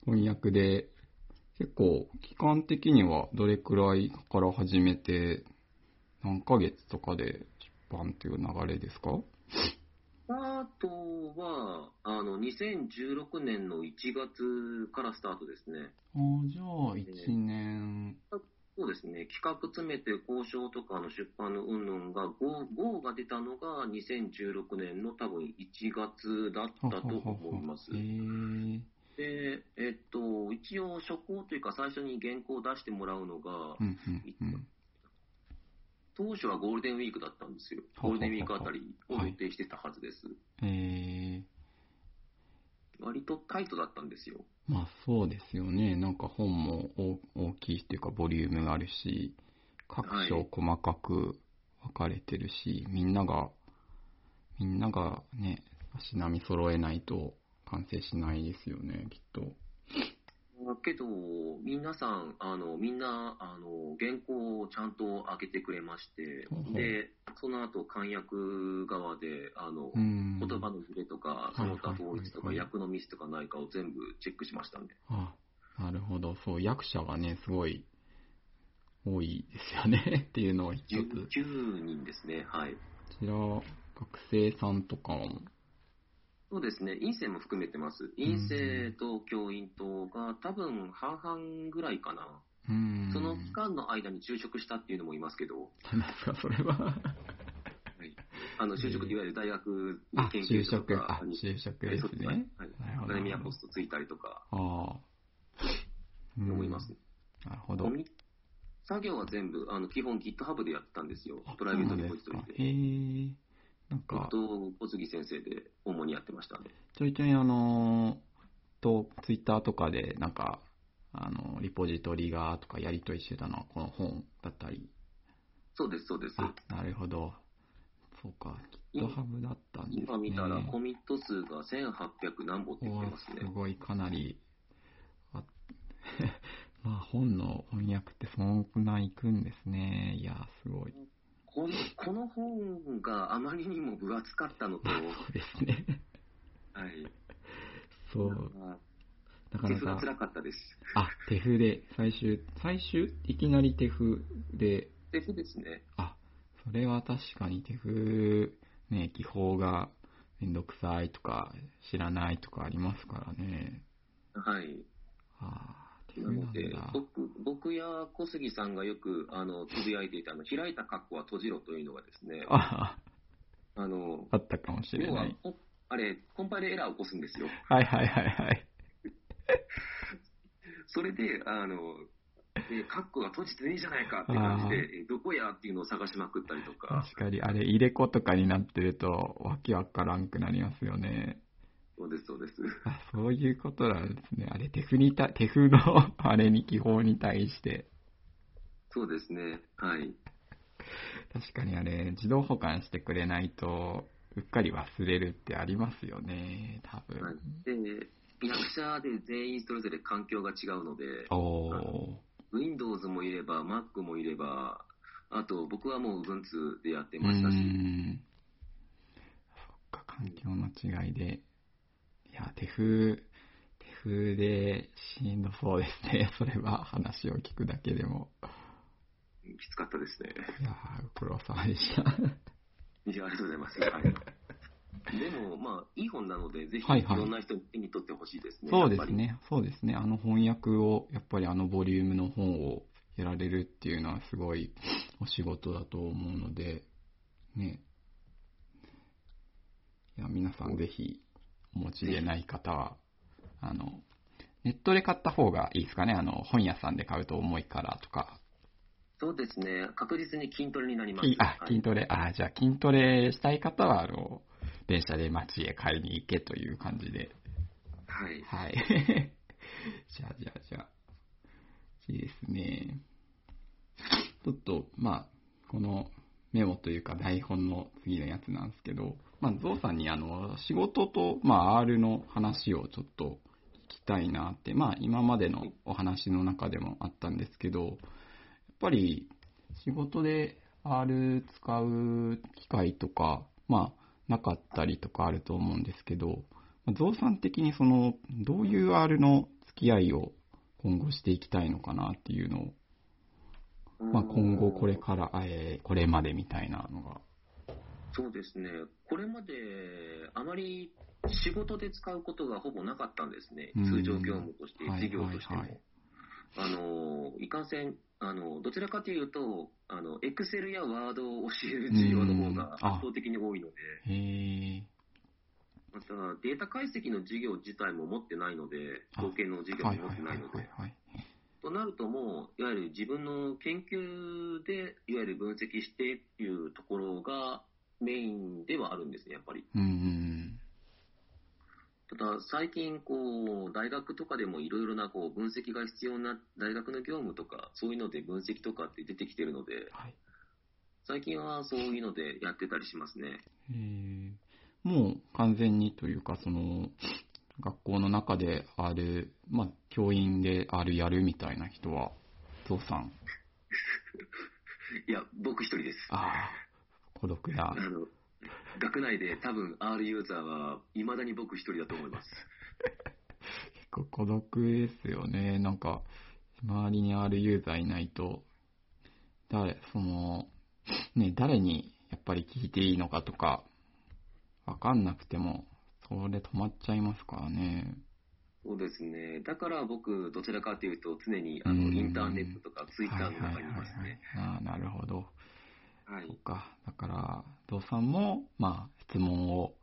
翻訳で、結構、期間的にはどれくらいから始めて、何ヶ月とかで出版という流れですか？スタートは、あの、2016年の1月からスタートですね。ああ、じゃあ、1年、そうですね、企画詰めて交渉とかの出版の云々が 5, 5が出たのが2016年の多分1月だったと思います。で、えっと、一応初稿というか最初に原稿を出してもらうのが、うんうんうん。当初はゴールデンウィークだったんですよ。ゴールデンウィークあたりを予定してたはずです。え割とタイトだったんですよ。ー、まあそうですよね。なんか本も大大きいっていうかボリュームがあるし、各章細かく分かれてるし、みんなが、みんながね、足並み揃えないと完成しないですよね、きっと。けど、皆さん、あの、みんな、あの、原稿をちゃんと上げてくれましてほうほう、で、その後、漢訳側で、あの、うん。言葉のズレとか、いその他統一とか、はいはいはい訳のミスとかないかを全部チェックしましたんで。あ、なるほど。そう、役者がね、すごい多いですよね っていうのを一つ。19人ですね、はい。こちら、学生さんとかも、そうですね、院生も含めてます。院生と教員とが多分半々ぐらいかな。うーん。その期間の間に就職したっていうのもいますけど、なんですか、それは。はい、あの就職っていわゆる大学あの、研就究所とか、に就職ですはいね。はいなるほど。アカデミアポストついたりとかああ。うん思います。なるほど作業は全部、あの基本 GitHub でやってたんですよあ。プライベートリポジトリ。で。へえ。なんか、僕と小杉先生で主にやってましたね。ちょいちょいあのーと、ツイッターとかで、なんか、あの、リポジトリがとかやりとりしてたのはこの本だったり。そうです、そうです。あ、なるほど。そうか、GitHub だったんですね。今見たらコミット数が1800何本って言っておますねす。ごい、かなり、あ まあ本の翻訳ってそんな行くんですね。いや、すごい。このこの本があまりにも分厚かったのと、は そうですね。い。そう。まなかなあ手がか、辛かったです。あ、手筆で、最終、最終、いきなり手筆で、手筆ですね。あ、それは確かに手筆、ね、技法がめんどくさいとか、知らないとかありますからね。はい。ああ、手なので僕僕や小杉さんがよくあのつぶやいていたあの開いた括弧は閉じろというのがですね、ああのあったかもしれ要な。はいこあれ、コンパイルエラーを起こすんですよ。はいはいはいはい。それで、あの、えカッコが閉じてねえじゃないかって感じで、えどこやっていうのを探しまくったりとか、確かに、あれ、入れ子とかになってると、わけわからんくなりますよね。そうです、そうです。あ、そういうことなんですね。あれ、手筆にた、手筆の、あれに技法に対して。そうですね。はい。確かにあれ、自動保管してくれないと、うっかり忘れるってありますよね、多分。はいで、役者で全員それぞれ環境が違うので、おー。Windows もいれば、Mac もいれば、あと僕はもう Ubuntu でやってうましたし。そっか、環境の違いで。いや、手風、手風でしんどそうですね。それは話を聞くだけでも。きつかったですね。いやー、ご苦労様でした。いや、ありがとうございます。はい。でも、まあ、いい本なので、ぜひ、はいはいいろんな人に手に取ってほしいですね。そうでやっぱり。すね。そうですね。あの翻訳を、やっぱりあのボリュームの本をやられるっていうのはすごいお仕事だと思うので、ね。いや、皆さんぜひお持ちでない方は、あの、ネットで買った方がいいですかね？あの、本屋さんで買うと重いからとか。そうですね。確実に筋トレになります。きあ、はい筋トレ、あ、じゃあ筋トレしたい方は、あの、電車で街へ買いに行けという感じで。はい。はい。じゃあ、じゃあ、じゃあ。いいですね。ちょっと、まあ、このメモというか台本の次のやつなんですけど、まあ、ゾウさんにあの、仕事と、まあ、R の話をちょっと聞きたいなって、まあ、今までのお話の中でもあったんですけど、やっぱり仕事で R 使う機会とか、まあ、なかったりとかあると思うんですけど、ゾウさん的にその、どういう R の付き合いを今後していきたいのかなっていうのを、まあ、今後これから、えーこれまでみたいなのが。そうですね。これまで、あまり仕事で使うことがほぼなかったんですね。うん通常業務として、はい事業としても。はいはいあの、いかんせん、あの、どちらかというと、あの、エクセルやワードを教える授業の方が圧倒的に多いので。またデータ解析の授業自体も持ってないので、あ統計の授業もはいはいはい持ってないので、はいはい。となるともう、いわゆる自分の研究で、いわゆる分析してっていうところがメインではあるんですね、やっぱり。うんうんただ、最近、こう、大学とかでもいろいろな、こう、分析が必要な大学の業務とか、そういうので分析とかって出てきてるので、はい。最近はそういうのでやってたりしますね。えーもう完全にというか、その、学校の中で R、まあ、教員で R やるみたいな人は、ゾウさん。いや、僕一人です。ああ、孤独だあ。の、学内で多分 R ユーザーは未だに僕一人だと思います。結構孤独ですよね。なんか、周りに R ユーザーいないと、誰、その、ね、誰にやっぱり聞いていいのかとか、わかんなくても、それ止まっちゃいますからね。そうですね。だから僕、どちらかというと、常にあのうんインターネットとかツイッターの中にいますね。ああ、なるほど。はい。そっか。だから、ゾウさんも、まあ、質問を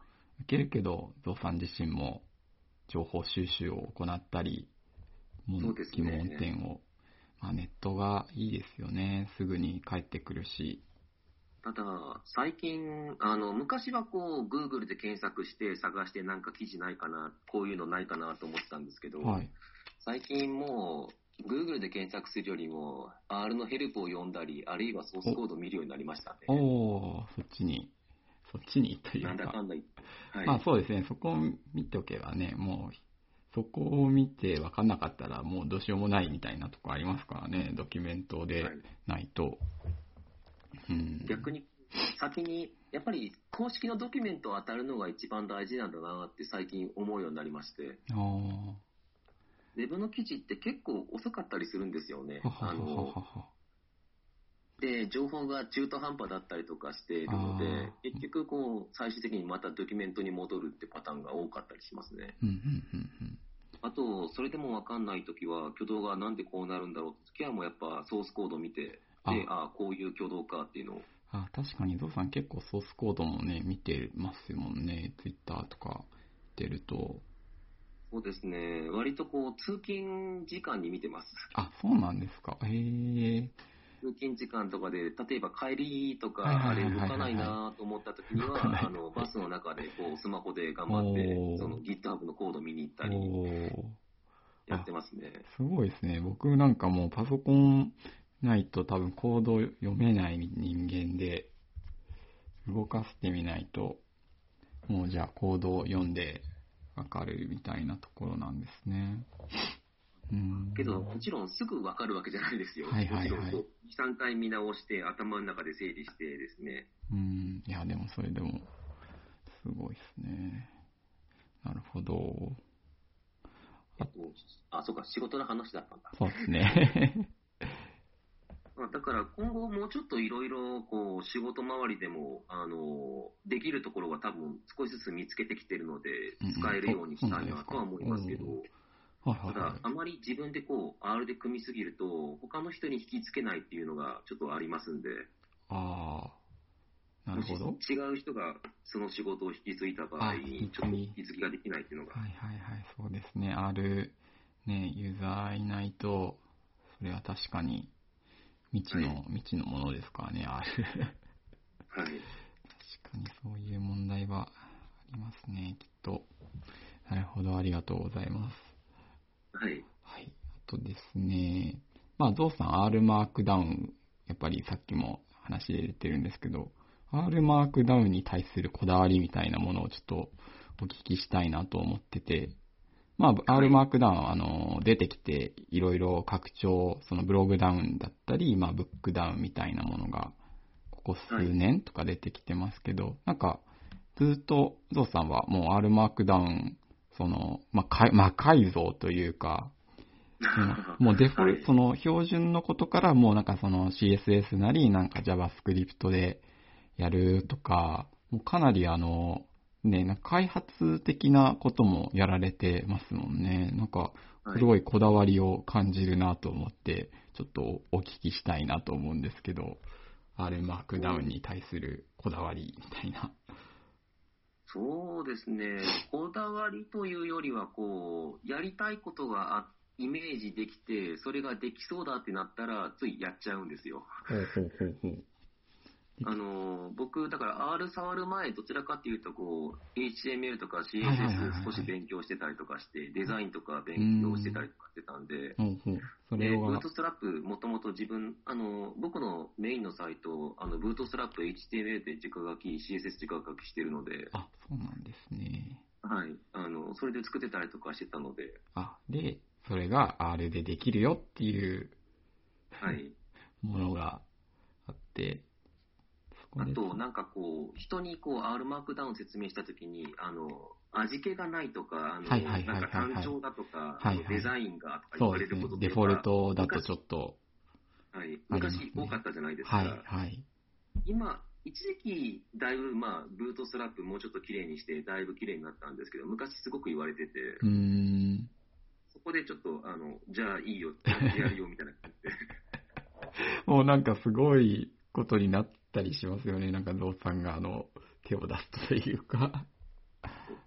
受けるけど、ゾウさん自身も情報収集を行ったり、もそうですね疑問点を。まあ、ネットがいいですよね。すぐに返ってくるし。ただ、最近、あの、昔はこう、Google で検索して探してなんか記事ないかな、こういうのないかなと思ってたんですけど、はい。最近もう、Google で検索するよりも、R のヘルプを読んだり、あるいはソースコードを見るようになりましたね。おー、そっちに、そっちにというか。なんだかんだ言って。はい。まあそうですね、そこを見ておけばね、もう、そこを見て分かんなかったらもうどうしようもないみたいなとこありますからね、ドキュメントではいないと。うん。逆に、先に、やっぱり公式のドキュメントを当たるのが一番大事なんだなって最近思うようになりまして、あーウェブの記事って結構遅かったりするんですよね。あの。で、情報が中途半端だったりとかしているのであ、結局こう、最終的にまたドキュメントに戻るってパターンが多かったりしますね。うん、うん、うん、あと、それでもわかんないときは、挙動がなんでこうなるんだろうって時はもうやっぱソースコードを見て、で、あああ、こういう挙動かっていうのを、あ、確かにゾウさん結構ソースコードもね、見てますもんね。ツイッターとか出ると。そうですね、割とこう、通勤時間に見てます。あ、そうなんですか。へえ。通勤時間とかで、例えば帰りとか、あれ動かないなと思った時には、あの、バスの中でこう、スマホで頑張ってその GitHub のコード見に行ったり。やってますね。すごいですね。僕なんかもうパソコンないと多分コード読めない人間で、動かしてみないと、もうじゃあコードを読んでわかるみたいなところなんですね。うん。けど、もちろんすぐわかるわけじゃないですよ。はいはいはいもちろんこう、2、3回見直して、頭の中で整理してですね。うん。いや、でもそれでも、すごいですね。なるほど。ああ、そうか、仕事の話だったんだ。そうですね。まあだから今後もうちょっといろいろこう仕事周りでも、あの、できるところは多分少しずつ見つけてきてるので使えるようにしたいなとは思いますけど。ただ、。あまり自分でこう、R で組みすぎると、他の人に引きつけないっていうのがちょっとありますんで、ああ、なるほど。違う人がその仕事を引き継いだ場合ちょっと引き継ぎができないっていうのが、はいはいはい、そうですね。R、ね、ユーザーいないと、それは確かに未知の、は未知のものですからね、R。はい。確かにそういう問題はありますね、きっと。なるほど、ありがとうございます。はい。はい。あとですね、まあ、ゾウさん R マークダウン、やっぱりさっきも話で出てるんですけど、R マークダウンに対するこだわりみたいなものをちょっとお聞きしたいなと思ってて、まあ、R マークダウン、あの、出てきて、いろいろ拡張、そのブログダウンだったり、まあ、ブックダウンみたいなものが、ここ数年とか出てきてますけど、なんか、ずっと、ゾウさんはもう R マークダウン、その、まあ、か魔改造というか、うんもうデフォルト、はい。その標準のことからもうなんかその CSS なり、なんか JavaScript でやるとか、もうかなりあの、ね、なんか開発的なこともやられてますもんね。なんか、すごいこだわりを感じるなと思って、ちょっとお聞きしたいなと思うんですけど、R マークダウンに対するこだわりみたいな。そうですね、こだわりというよりは、こう、やりたいことがあっイメージできて、それができそうだってなったら、ついやっちゃうんですよ。あの僕、だから R 触る前、どちらかっていうとこう、HTML とか CSS 少し勉強してたりとかして、デザインとか勉強してたりとかしてたんで、で、ブート、ストラップ、もともと自分、あの、僕のメインのサイト、あの、ブートストラップ HTML で直書き、CSS 直書きしてるので、あ、そうなんですね。はい、あの、それで作ってたりとかしてたので、あ、で、それが R でできるよっていう。はい。ものがあって、あと、なんかこう、人にこう、R マークダウン説明したときに、あの、味気がないとか、あの、はいはいはいはいなんか単調だとか、はいはいデザインがとか言そうですねわれること。デフォルトだとちょっと、はい、ありますね昔多かったじゃないですか。はい、はい。今、一時期、だいぶ、まあ、ブートストラップもうちょっと綺麗にして、だいぶ綺麗になったんですけど、昔すごく言われてて、うーん。そこでちょっと、あの、じゃあいいよ、やってやるよ、みたいな感じで。もうなんかすごいことになったりしますよね。なんかゾウさんがあの、手を出すとというか。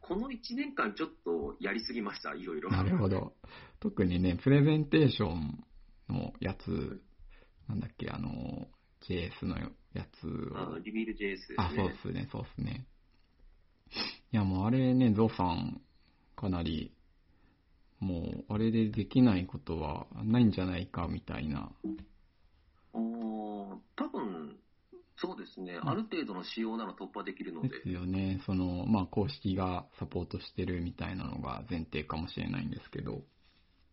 この1年間ちょっとやりすぎました、いろいろ。なるほど。特にね、プレゼンテーションのやつ、なんだっけ、あの、JS のやつをあの、リビル JS ですね。あ、そうっすね、そうっすね。いや、もうあれね、ゾウさん、かなり、もう、あれでできないことはないんじゃないか、みたいな。おー多分、そうですね、んある程度の仕様なら突破できるので、ですよね。その、まあ、公式がサポートしてるみたいなのが前提かもしれないんですけど。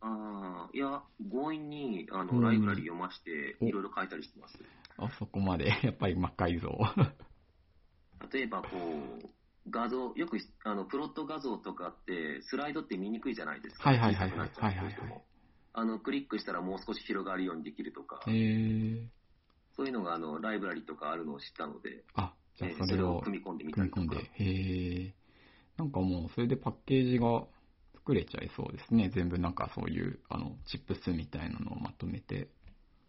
あーいや、強引にあうんのライブラリ読まして、おいろいろ書いたりしてます。あそこまで、やっぱり魔改造。例えば、こう、画像、よくあのプロット画像とかって、スライドって見にくいじゃないですか。はいはいはいはいあの、クリックしたらもう少し広がるようにできるとかえ、ー、そういうのがあのライブラリとかあるのを知ったので、あ、じゃあえーそれをを組み込んでみたりとか組み込んで。。へえ。なんかもう、それでパッケージが作れちゃいそうですね。全部なんかそういう、あの、チップスみたいなのをまとめて。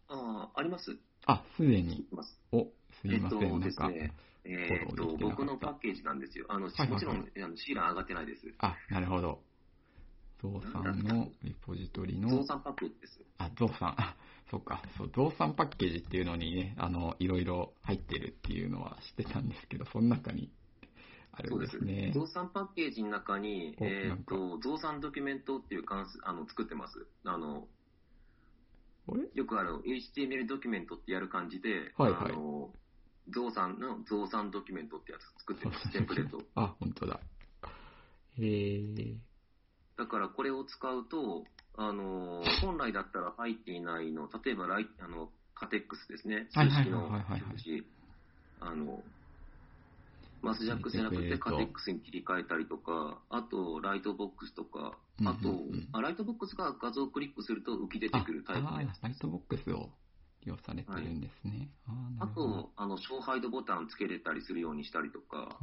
ああ、ありますあ、すでに。お、すいません。えっとですね、えーっと僕のパッケージなんですよ。あの、はいはいはいもちろん、あのシーラン上がってないです。あ、なるほど。ゾウさんのリポジトリの、増産パッケージです。あ、ゾウさん、あ、そうか、そう、ゾウさんパッケージっていうのにね、あの、いろいろ入ってるっていうのは知ってたんですけど、その中にあるんですね。増産パッケージの中に、おえーっなと、増産ドキュメントっていう関数、あの、作ってます。あの、よくあの、HTML ドキュメントってやる感じで、はいはいあの、増産の増産ドキュメントってやつ作ってます、テンプレート。あ、本当だ。へえ。だからこれを使うと、あの、本来だったら入っていないの、例えばライ、あの、カテックスですね。はいはい数式のはいあの、マスジャックじゃなくてカテックスに切り替えたりとか、あと、ライトボックスとか、あとうんうんうん、あライトボックスが画像をクリックすると浮き出てくるタイプのやつああーライトボックスを利用されてるんですね。あーあなるほど。と、あの、勝敗度ボタンつけれたりするようにしたりとか、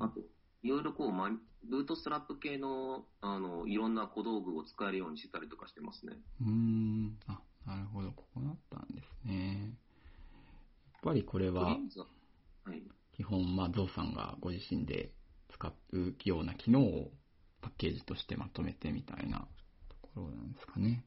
あと、いろいろこう、マニブートストラップ系の、あの、いろんな小道具を使えるようにしてたりとかしてますね。うーん。あ、なるほど。ここだったんですね。やっぱりこれははい。基本、まあ、ゾウさんがご自身で使うような機能をパッケージとしてまとめてみたいなところなんですかね。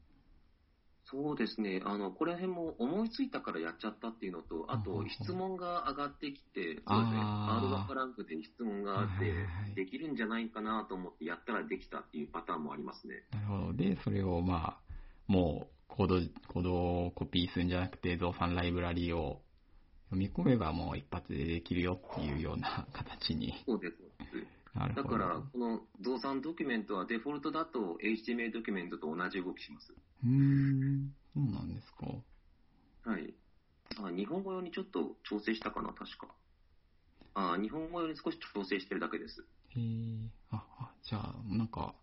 そうですね。あの、これ辺も思いついたからやっちゃったっていうのと、あと質問が上がってきて、そうですね。あー R ワークランクで質問があってできるんじゃないかなと思ってやったらできたっていうパターンもありますね。なるほど。で、それをまあ、もう、コード、コードをコピーするんじゃなくて、ゾウさんライブラリを読み込めばもう一発でできるよっていうような形に。そうです。だから、この増産ドキュメントはデフォルトだと HTML ドキュメントと同じ動きします。うーん、そうなんですか。はい。あ、日本語用にちょっと調整したかな、確か。あ、日本語用に少し調整してるだけです。へえ、あ、あ、じゃあ、なんか、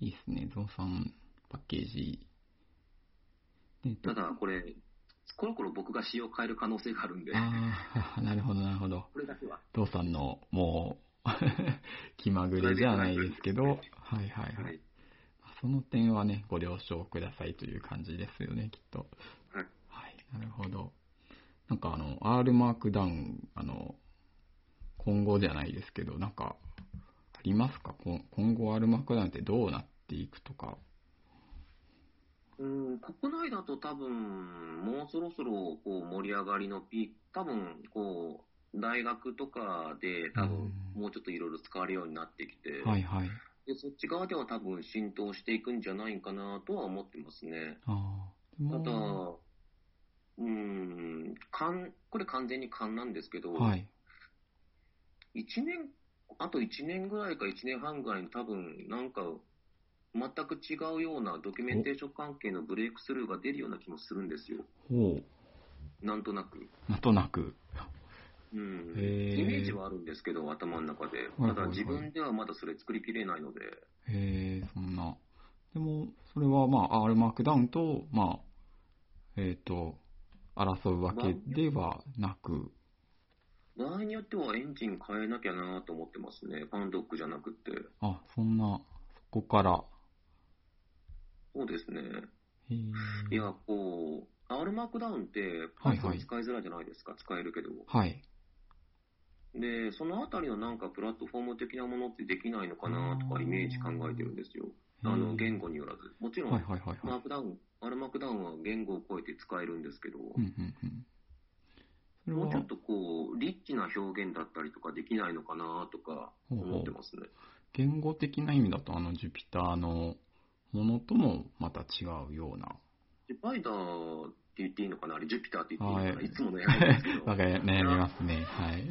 いいですね。ゾウさんパッケージ。でただ、これ、コロコロ僕が仕様を変える可能性があるんで、ああ、なるほど、なるほど。これだけは。ゾウさんの、もう、気まぐれじゃないですけど、はいはいははいい。。その点はね、ご了承くださいという感じですよね、きっと。はい。はい、なるほど。なんかあの、R マークダウン、あの、今後じゃないですけど、なんか、ありますか？今後 R マークダウンってどうなっていくとか。うん、国内だと多分、もうそろそろこう盛り上がりのピーク、多分こう大学とかで多分うんもうちょっといろいろ使われるようになってきて、はいはい。でそっち側では多分浸透していくんじゃないかなとは思ってますね。あただも、うん、勘これ完全に勘なんですけど、はい。1年、あと1年ぐらいか1年半ぐらいの多分、なんか、全く違うようなドキュメンテーション関係のブレイクスルーが出るような気もするんですよ。ほなんとなく。う。なんとなく。うん。イメージはあるんですけど、頭の中で。はいはいただ自分ではまだそれ作りきれないので、へえ、そんな。でも、それはまあ、R マークダウンと、まあ、えっ、と、争うわけではなく、場合によってはエンジン変えなきゃなと思ってますね。パンドックじゃなくって。あ、そんな、そこから、そうですね。いや、こう、R マークダウンって、はいはい Python 使いづらいじゃないですか、使えるけど。はい。で、そのあたりのなんかプラットフォーム的なものってできないのかなとかイメージ考えてるんですよ。あの、言語によらず。もちろん、はいはいはいはい。マークダウン、R マークダウンは言語を超えて使えるんですけど、うんうんうん。もうちょっとこう、リッチな表現だったりとかできないのかなとか思ってますね。言語的な意味だと、あの、 Jupyter のものともまた違うような。ジュパイターって言っていいのかな？あれ、ジュピターって言っていいのかな、はいい、つものやつですけど。わかり悩みますね。はい。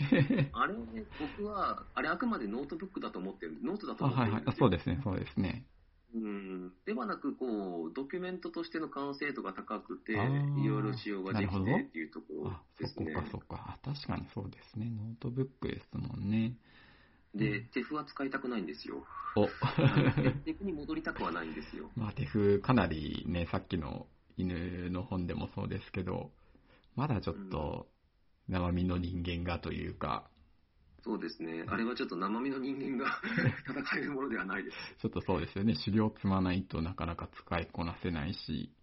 あれね、僕は、あれあくまでノートブックだと思ってる、ノートだと思ってるんで。すよ。そうですね、そうですね。うん。ではなく、こう、ドキュメントとしての完成度が高くて、いろいろ仕様ができてっていうところあ、ですね。そこか、そこか。あ確かにそうですね。ノートブックですもんね。で、テフは使いたくないんですよ。おテフに戻りたくはないんですよ。まあ、テフ、かなりね、さっきの犬の本でもそうですけど、まだちょっと生身の人間がというか、そうですね。あれはちょっと生身の人間が 戦えるものではないです。ちょっとそうですよね、修行積まないとなかなか使いこなせないし、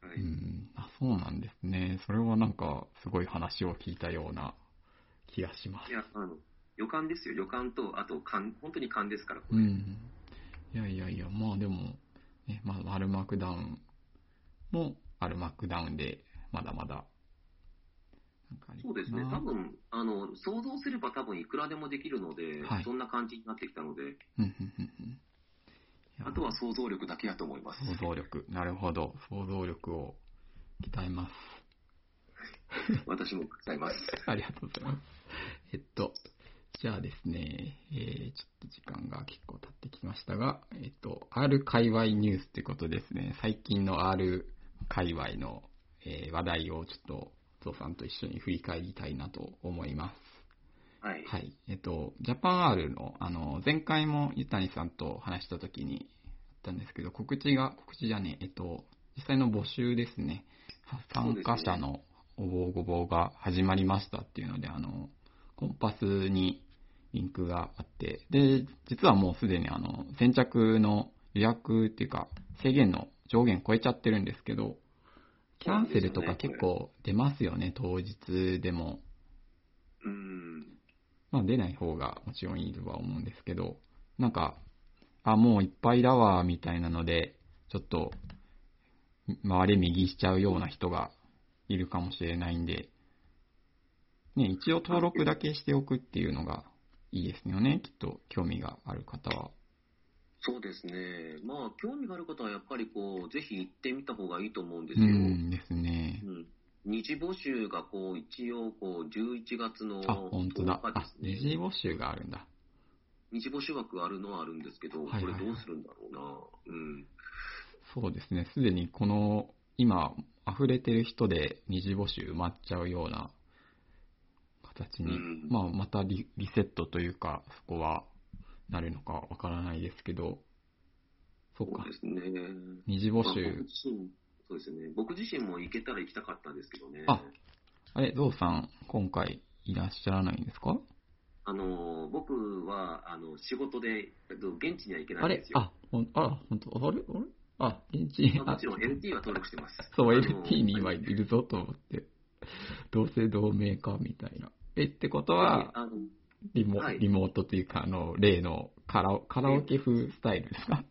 はい。うん、あ、そうなんですね。それはなんか、すごい話を聞いたような気がしますい。や、あの、予感ですよ。予感と、あと、勘、本当に勘ですから、これ。うん。いやいやいや、まあでも、ね、まあ、アルマークダウンも、アルマークダウンで、まだまだ、そうですね。な多分、あの、想像すれば多分いくらでもできるので、はいそんな感じになってきたので、うんうんうんうんいやあとは想像力だけやと思います。想像力。なるほど。想像力を鍛えます。私も使います。ありがとうございます。えっと、じゃあですね、えー、ちょっと時間が結構経ってきましたが、えっと、R 界隈ニュースってことですね、最近の R 界隈の、えー話題をちょっと、ゾウさんと一緒に振り返りたいなと思います。はい。はい。えっと、ジャパン R の、あの、前回もゆたにさんと話した時にあったんですけど、告知が、告知じゃねえ、えっと、実際の募集ですね。参加者の応募ごぼうが始まりましたっていうので、あの、コンパスにリンクがあって、で、実はもうすでにあの、先着の予約っていうか、制限の上限超えちゃってるんですけど、キャンセルとか結構出ますよね、当日でも。うん。まあ出ない方がもちろんいいとは思うんですけど、なんか、あ、もういっぱいだわ、みたいなので、ちょっと、周り右しちゃうような人がいるかもしれないんで、ね、一応登録だけしておくっていうのがいいですよね、きっと興味がある方は。そうですね。まあ、興味がある方はやっぱりこう、ぜひ行ってみた方がいいと思うんでうすよ。んですね。うん二次募集がこう、一応こう、11月のあ、本当だ。10日であす、ね。二次募集があるんだ。二次募集枠あるのはあるんですけど、はいはいはいこれどうするんだろうな。うん。そうですね、すでにこの、今、溢れてる人で二次募集埋まっちゃうような形に、うんまあ、またリリセットというか、そこはなるのかわからないですけど、そっかそうで、すね。二次募集、そうですね。僕自身も行けたら行きたかったんですけどね。ああれ、ゾウさん、今回いらっしゃらないんですか？あの、僕は、あの、仕事で、えっと現地には行けなあれいんですよ。あ、ほんあら、本当あれ？あれ？あ、現地、まあもちろん LT は登録してます。そう、LT に今いるぞと思って、同姓同名かみたいな。え、ってことは、あのリモ,、はいリモートというか、あの、例のカラオカラオケ風スタイルですか？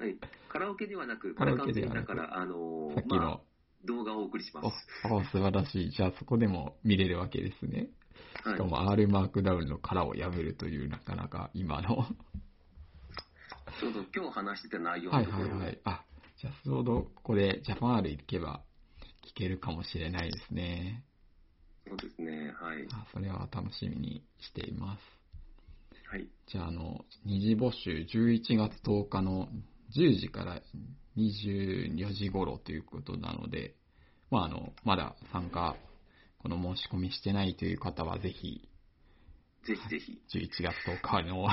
えはい。カラオケではなく、カラオケではなくだから、あのーさっきの、まあ、動画をお送りします。お、お素晴らしい。じゃあそこでも見れるわけですね。はいしか。も R マークダウンの殻を破るという、なかなか今の。ちょうど今日話してた内容はいはいはい。あ、じゃあちょうどここでジャパン R 行けば聞けるかもしれないですね。そうですね。はい。あ、それは楽しみにしています。はい。じゃあ、あの、二次募集11月10日の10時から24時頃ということなので、まあ、あの、まだ参加、この申し込みしてないという方はぜひ、ぜひぜひ。11月10日の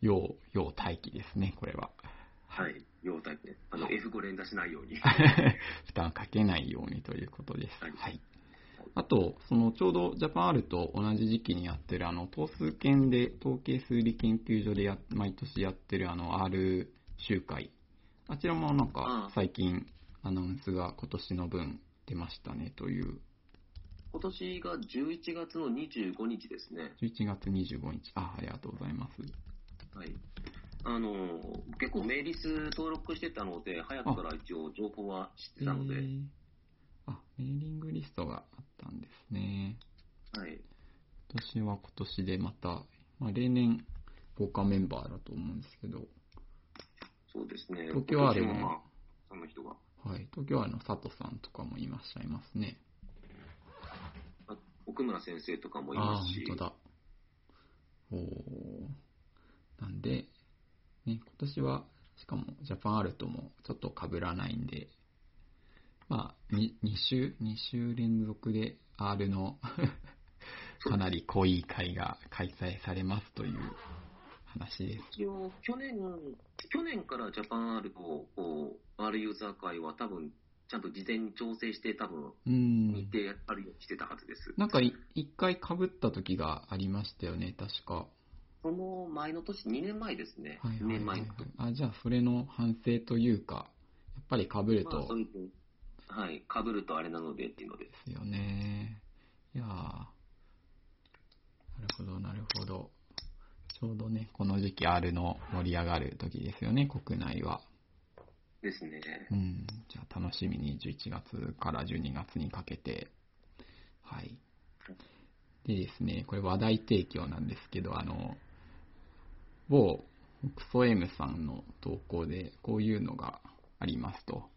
要、要待機ですね、これは。はい。要タイプね。あの、F5 連打しないように。負担かけないようにということです。はいはい。あと、そのちょうどジャパン R と同じ時期にやってるあの、等数研で、統計数理研究所でや毎年やってるあの R 集会。あちらもなんあかあ最近アナウンスが今年の分出ましたねという、今年が11月の25日ですね。11月25日。あ、ありがとうございます。はい。あのー結構メイリス登録してたので、早くから一応情報は知ってたので、えーあ、メーリングリストがあったんですね。はい。今年は今年でまた、まあ、例年豪華メンバーだと思うんですけど、そうですね。東京 R の今年もまあ、その人が。はい、東京湾の佐藤さんとかもいらっしゃいますね。あ奥村先生とかもいああますしー、、本当だ。おーなんで、ね、今年は、しかもジャパンアルトもちょっと被らないんで、まあ、2, 2週、2週連続で R の かなり濃い会が開催されますという話です。一応、去年、去年からジャパン R と、こう、R ユーザー会は多分、ちゃんと事前に調整して、多分、うーん。日程あるようにしてたはずです。なんかい一回被った時がありましたよね、確か。その前の年、2年前ですね。2はいはいはい、はい年前。あ、じゃあそれの反省というか、やっぱり被るまあ、はい、被るとあれなのでっていうので。ですよね。いやーなるほど、なるほど。ちょうどね、この時期 R の盛り上がる時ですよね、国内は。ですね。うん。じゃあ楽しみに11月から12月にかけて。はい。でですね、これ話題提供なんですけど、あの、某クソ M さんの投稿でこういうのがありますと。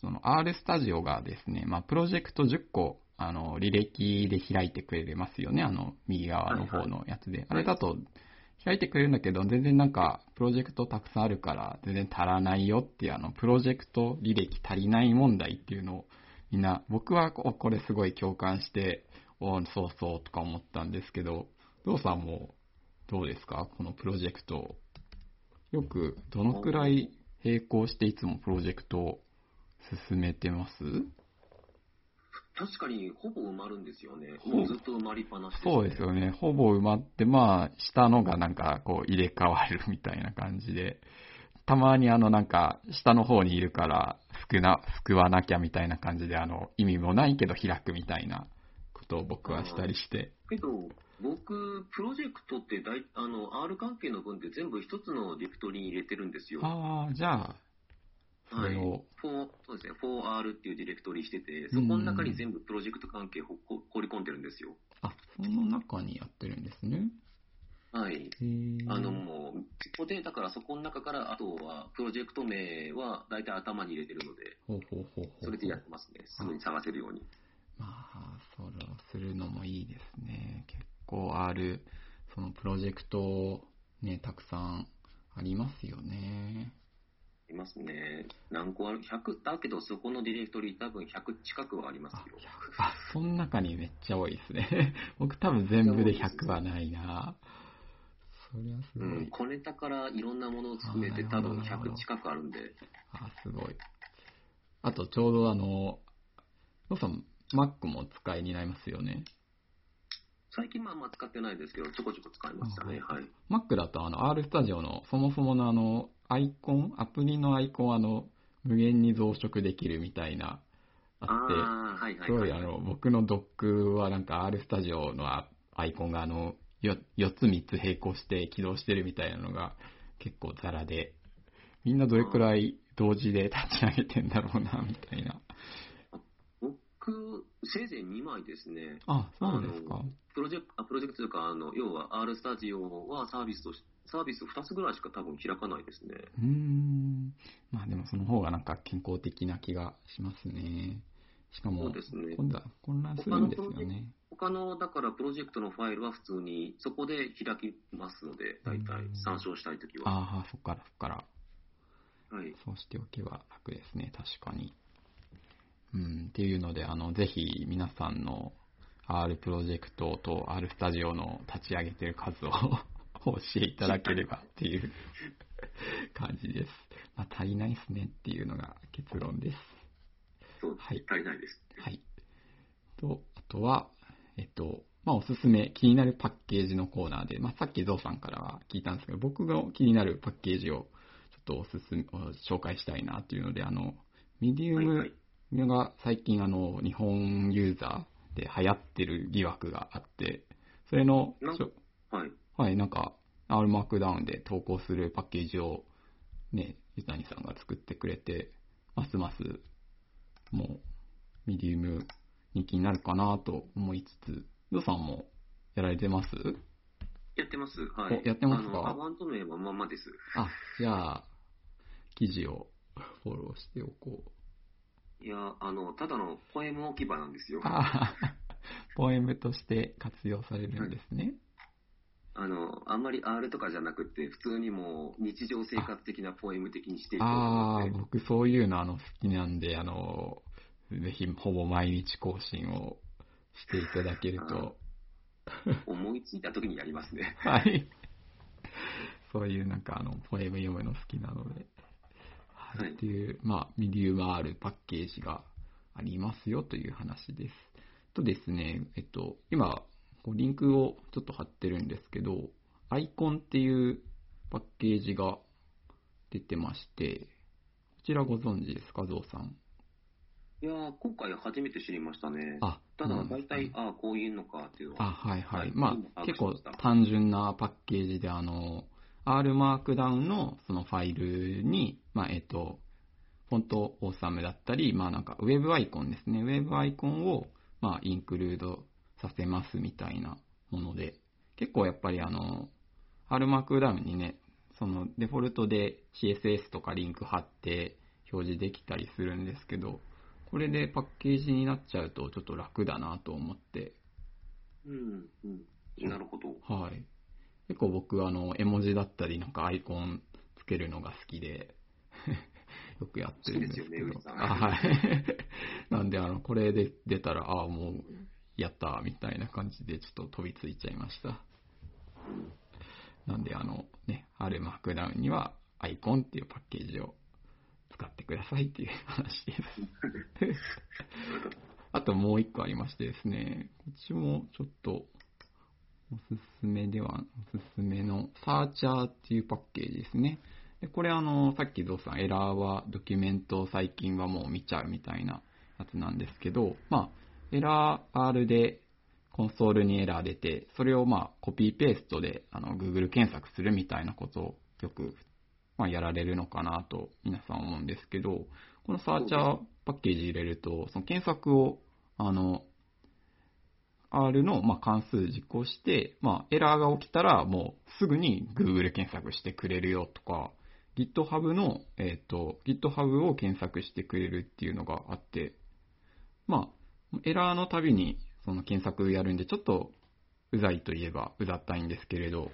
その R スタジオがですね、まあ、プロジェクト10個、あの、履歴で開いてくれますよね、あの、右側の方のやつで。あれだと、開いてくれるんだけど、全然なんか、プロジェクトたくさんあるから、全然足らないよっていう、あの、プロジェクト履歴足りない問題っていうのを、みんな、僕はここれすごい共感して、おそうそうとか思ったんですけど、ゾウさんもどうですか？このプロジェクト。よく、どのくらい並行していつもプロジェクトを進めてます？確かに、ほぼ埋まるんですよね。ほもうずっと埋まりっぱなしです、そうですよね。ほぼ埋まって、まあ、下のがなんかこう入れ替わるみたいな感じで、たまにあのなんか下の方にいるから、救な、救わなきゃみたいな感じで、あの、意味もないけど開くみたいなことを僕はしたりして。けど、僕、プロジェクトって大、あの、R 関係の分って全部一つのディレクトリに入れてるんですよ。ああ、じゃあ、そはい。れを、4そうですね、4R っていうディレクトリしてて、そこの中に全部プロジェクト関係ほこ放り込んでるんですよ。あ、その中にやってるんですね。はい。あの、もう、そこで、だからそこの中から、あとは、プロジェクト名は大体頭に入れてるので、ほうほうほうほう。それでやってますね。すぐに探せるように。まあ、それをするのもいいですね。結構ある、そのプロジェクト、ね、たくさんありますよね。いますね。何個ある ?100、だけどそこのディレクトリ多分100近くはありますあ、よ。100あ、その中にめっちゃ多いですね。僕多分全部で100はないな。そりゃすごい。うん、小ネタからいろんなものを含めて多分なるほど100近くあるんで、あ、すごい。あとちょうどあの、ロさん、Mac も使いになりますよね。最近まあまあ使ってないですけど、ちょこちょこ使いましたね。あはい。Mac だとあの R スタジオのそもそものあのアイコン、アプリのアイコンをあの無限に増殖できるみたいなあって、すごはいい。あの僕のドックはなんか R スタジオのアアイコンがあの 4, 4つ3つ並行して起動してるみたいなのが結構ザラでみんなどれくらい同時で立ち上げてんだろうな、みたいな。僕、せいぜい2枚ですね。あ、そうですか。プロジェクト、あプロジェクトというか、あの、要は R スタジオはサービスとし、サービス2つぐらいしか多分開かないですね。うーん。まあでもその方がなんか健康的な気がしますね。しかそもうですね、今度は混乱するんですよね。他の、だからプロジェクトのファイルは普通にそこで開きますので、大体参照したいときは。ああ、そっからそっから。はい。そうしておけば楽ですね、確かに。うん、っていうので、あの、ぜひ皆さんの R プロジェクトと R スタジオの立ち上げてる数をお 教えいただければっていう 感じです。まあ、足りないですねっていうのが結論です。そう、はい足りないです。はい。と、あとは、えっと、まあ、おすすめ、気になるパッケージのコーナーで、まあ、さっきゾウさんからは聞いたんですけど、僕の気になるパッケージをちょっとおすすめ、お紹介したいなっていうので、あの、ミディウムいが最近あの、日本ユーザーで流行ってる疑惑があって、それの、はい。はい、なんか、R マークダウンで投稿するパッケージを、ね、ゆたにさんが作ってくれて、ますます、もう、ミディウム人気になるかなと思いつつ、ゾウさんもやられてます？やってます。はい。おやってますか？あの、アカウント名はまんまです。あ、じゃあ、記事をフォローしておこう。いや、あの、ただのポエム置き場なんですよ。あポエムとして活用されるんですね。あの、あんまり R とかじゃなくて、普通にもう日常生活的なポエム的にしていこうとああー、思って。僕そういうのあの好きなんで、あの、ぜひほぼ毎日更新をしていただけると、思いついた時にやりますね。はい。そういうなんかあの、ポエム読むの好きなので。っていう、まあ、ミディウム R パッケージがありますよという話です。とですね、えっと、今、こうリンクをちょっと貼ってるんですけど、アイコンっていうパッケージが出てまして、こちらご存知ですか、ゾウさん？いやー、今回初めて知りましたね。あ、ただ、大体、ああ、こういうのかっていうのあ、は。はいはい。はいまあ、結構単純なパッケージで、あの、R マークダウンのそのファイルに、まあ、えっと、フォントオーサムだったり、まあなんかウェブアイコンですね。ウェブアイコンを、まあ、インクルードさせますみたいなもので、結構やっぱりあの、R マークダウンにね、そのデフォルトで CSS とかリンク貼って表示できたりするんですけど、これでパッケージになっちゃうとちょっと楽だなと思って、うん、うん。なるほど。はい。結構僕、あの、絵文字だったり、なんかアイコンつけるのが好きで、よくやってるんですけど。うちさんあはい。なんで、あの、これで出たら、ああ、もう、やったーみたいな感じで、ちょっと飛びついちゃいました。なんで、あの、ね、あるマークダウンには、アイコンっていうパッケージを使ってくださいっていう話です。あともう一個ありましてですね、こっちもちょっとおすすめでは、おすすめのサーチャーっていうパッケージですね。でこれあの、さっきゾウさんエラーはドキュメントを最近はもう見ちゃうみたいなやつなんですけど、まあ、エラー R でコンソールにエラー出て、それをまあコピーペーストであの Google 検索するみたいなことをよくまあ、やられるのかなと皆さん思うんですけど、このサーチャーパッケージ入れると、その検索を、あの、R の、まあ、関数実行して、まあ、エラーが起きたらもうすぐに Google 検索してくれるよとか、GitHub の、えっ、と、GitHub を検索してくれるっていうのがあって、まあ、エラーのたびにその検索やるんで、ちょっとうざいといえばうざったいんですけれど、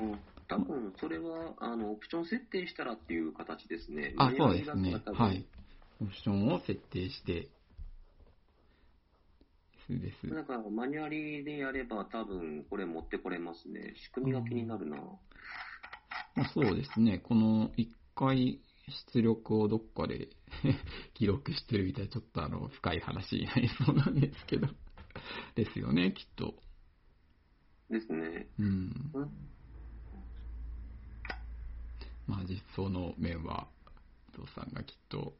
うん多分、それは、あの、オプション設定したらっていう形ですね。あ、そうですねはい。オプションを設定して、です。だから、マニュアルでやれば多分、これ持ってこれますね。仕組みが気になるな。まあ、そうですね。この一回出力をどっかで 記録してるみたいな、ちょっとあの、深い話になりそうなんですけど。ですよね、きっと。ですね。うん。うんまあ実装の面は、伊藤さんがきっと、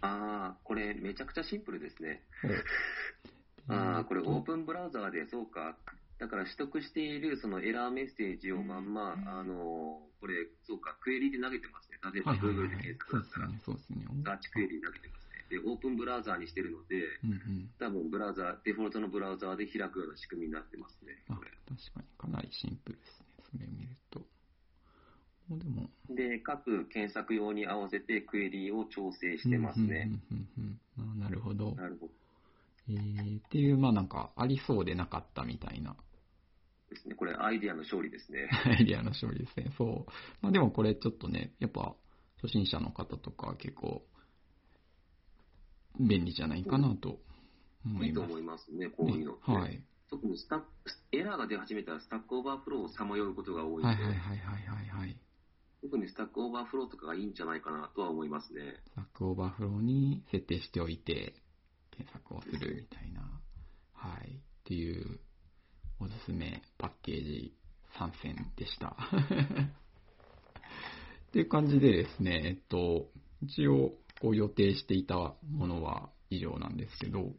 ああ、これめちゃくちゃシンプルですね。ああ、これオーン。プンブラウザーで、そうか、だから取得しているそのエラーメッセージをまんま、あの、これ、そうか、クエリで投げてますね。例えばはいはい Google はい。で検索そうですだったら、ね。そうですね。サーチクエリ投げてますね。で、オープンブラウザーにしてるので、うんうん。多分ブラウザー、デフォルトのブラウザーで開くような仕組みになってますね。あこれ確かに。かなりシンプルですねそれ見ると。でも。で、各検索用に合わせてクエリを調整してますね。なるほど。なるほどえー、っていうまあなんかありそうでなかったみたいなですね。これ、アイデアの勝利ですね。アイデアの勝利ですね。そう。まあでもこれちょっとね、やっぱ初心者の方とか結構便利じゃないかなと思います。いいと思いますね、こういうの。ねはい。特にスタッエラーが出始めたらスタックオーバーフローをさまようことが多いので、はいはいはいはいはいはい。特にスタックオーバーフローとかがいいんじゃないかなとは思いますね。スタックオーバーフローに設定しておいて検索をするみたいな、はい。っていうおすすめパッケージ参戦でした。っていう感じでですね、えっと、一応こう予定していたものは以上なんですけど、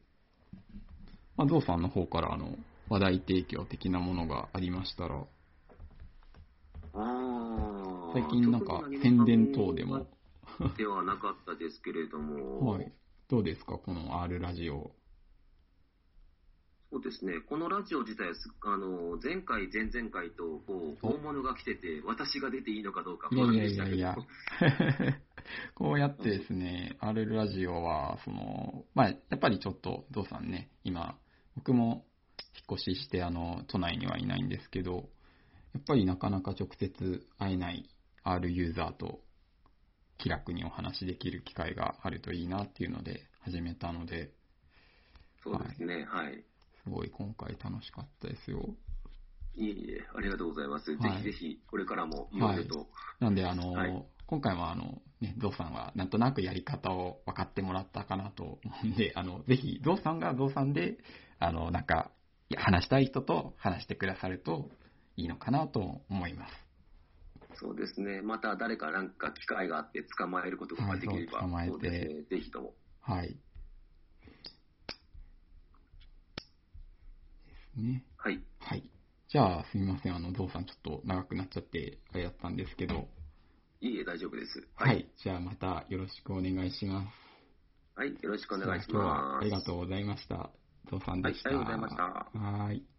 まあ、ゾウさんの方からあの話題提供的なものがありましたら、あ最近なんか宣伝等でも、ではなかったですけれども、はい。どうですか、この R ラジオ。そうですね、このラジオ自体、すあの前回、前々回とこう大物が来てて、私が出ていいのかどうか不安いやいやでしたけど、いやいや。こうやってですね、R ラジオは、その、まあ、やっぱりちょっと、ゾウさんね、今、僕も引っ越しして、あの、都内にはいないんですけど、やっぱりなかなか直接会えない R ユーザーと気楽にお話しできる機会があるといいなっていうので始めたので、そうですね、はい。すごい今回楽しかったですよ。いえいえ、ありがとうございます。はいぜひぜひ、これからもいろいろと、なんで、あの、はい今回は、あの、ね、ゾウさんは、なんとなくやり方を分かってもらったかなと思うんで、あの、ぜひ、ゾウさんがゾウさんで、あの、なんか、話したい人と話してくださるといいのかなと思います。そうですね、また誰かなんか機会があって捕まえることができれば、はいそう捕まえてね、ぜひとも。はい。ですね。はい。はい。じゃあ、すみません。あの、ゾウさん、ちょっと長くなっちゃって、あれだったんですけど、いいえ、大丈夫です。はい。。じゃあ、またよろしくお願いします。はい、よろしくお願いしじゃあ今日はます。ありがとうございました。ゾウさんでした。はいありがとうございましたはーい。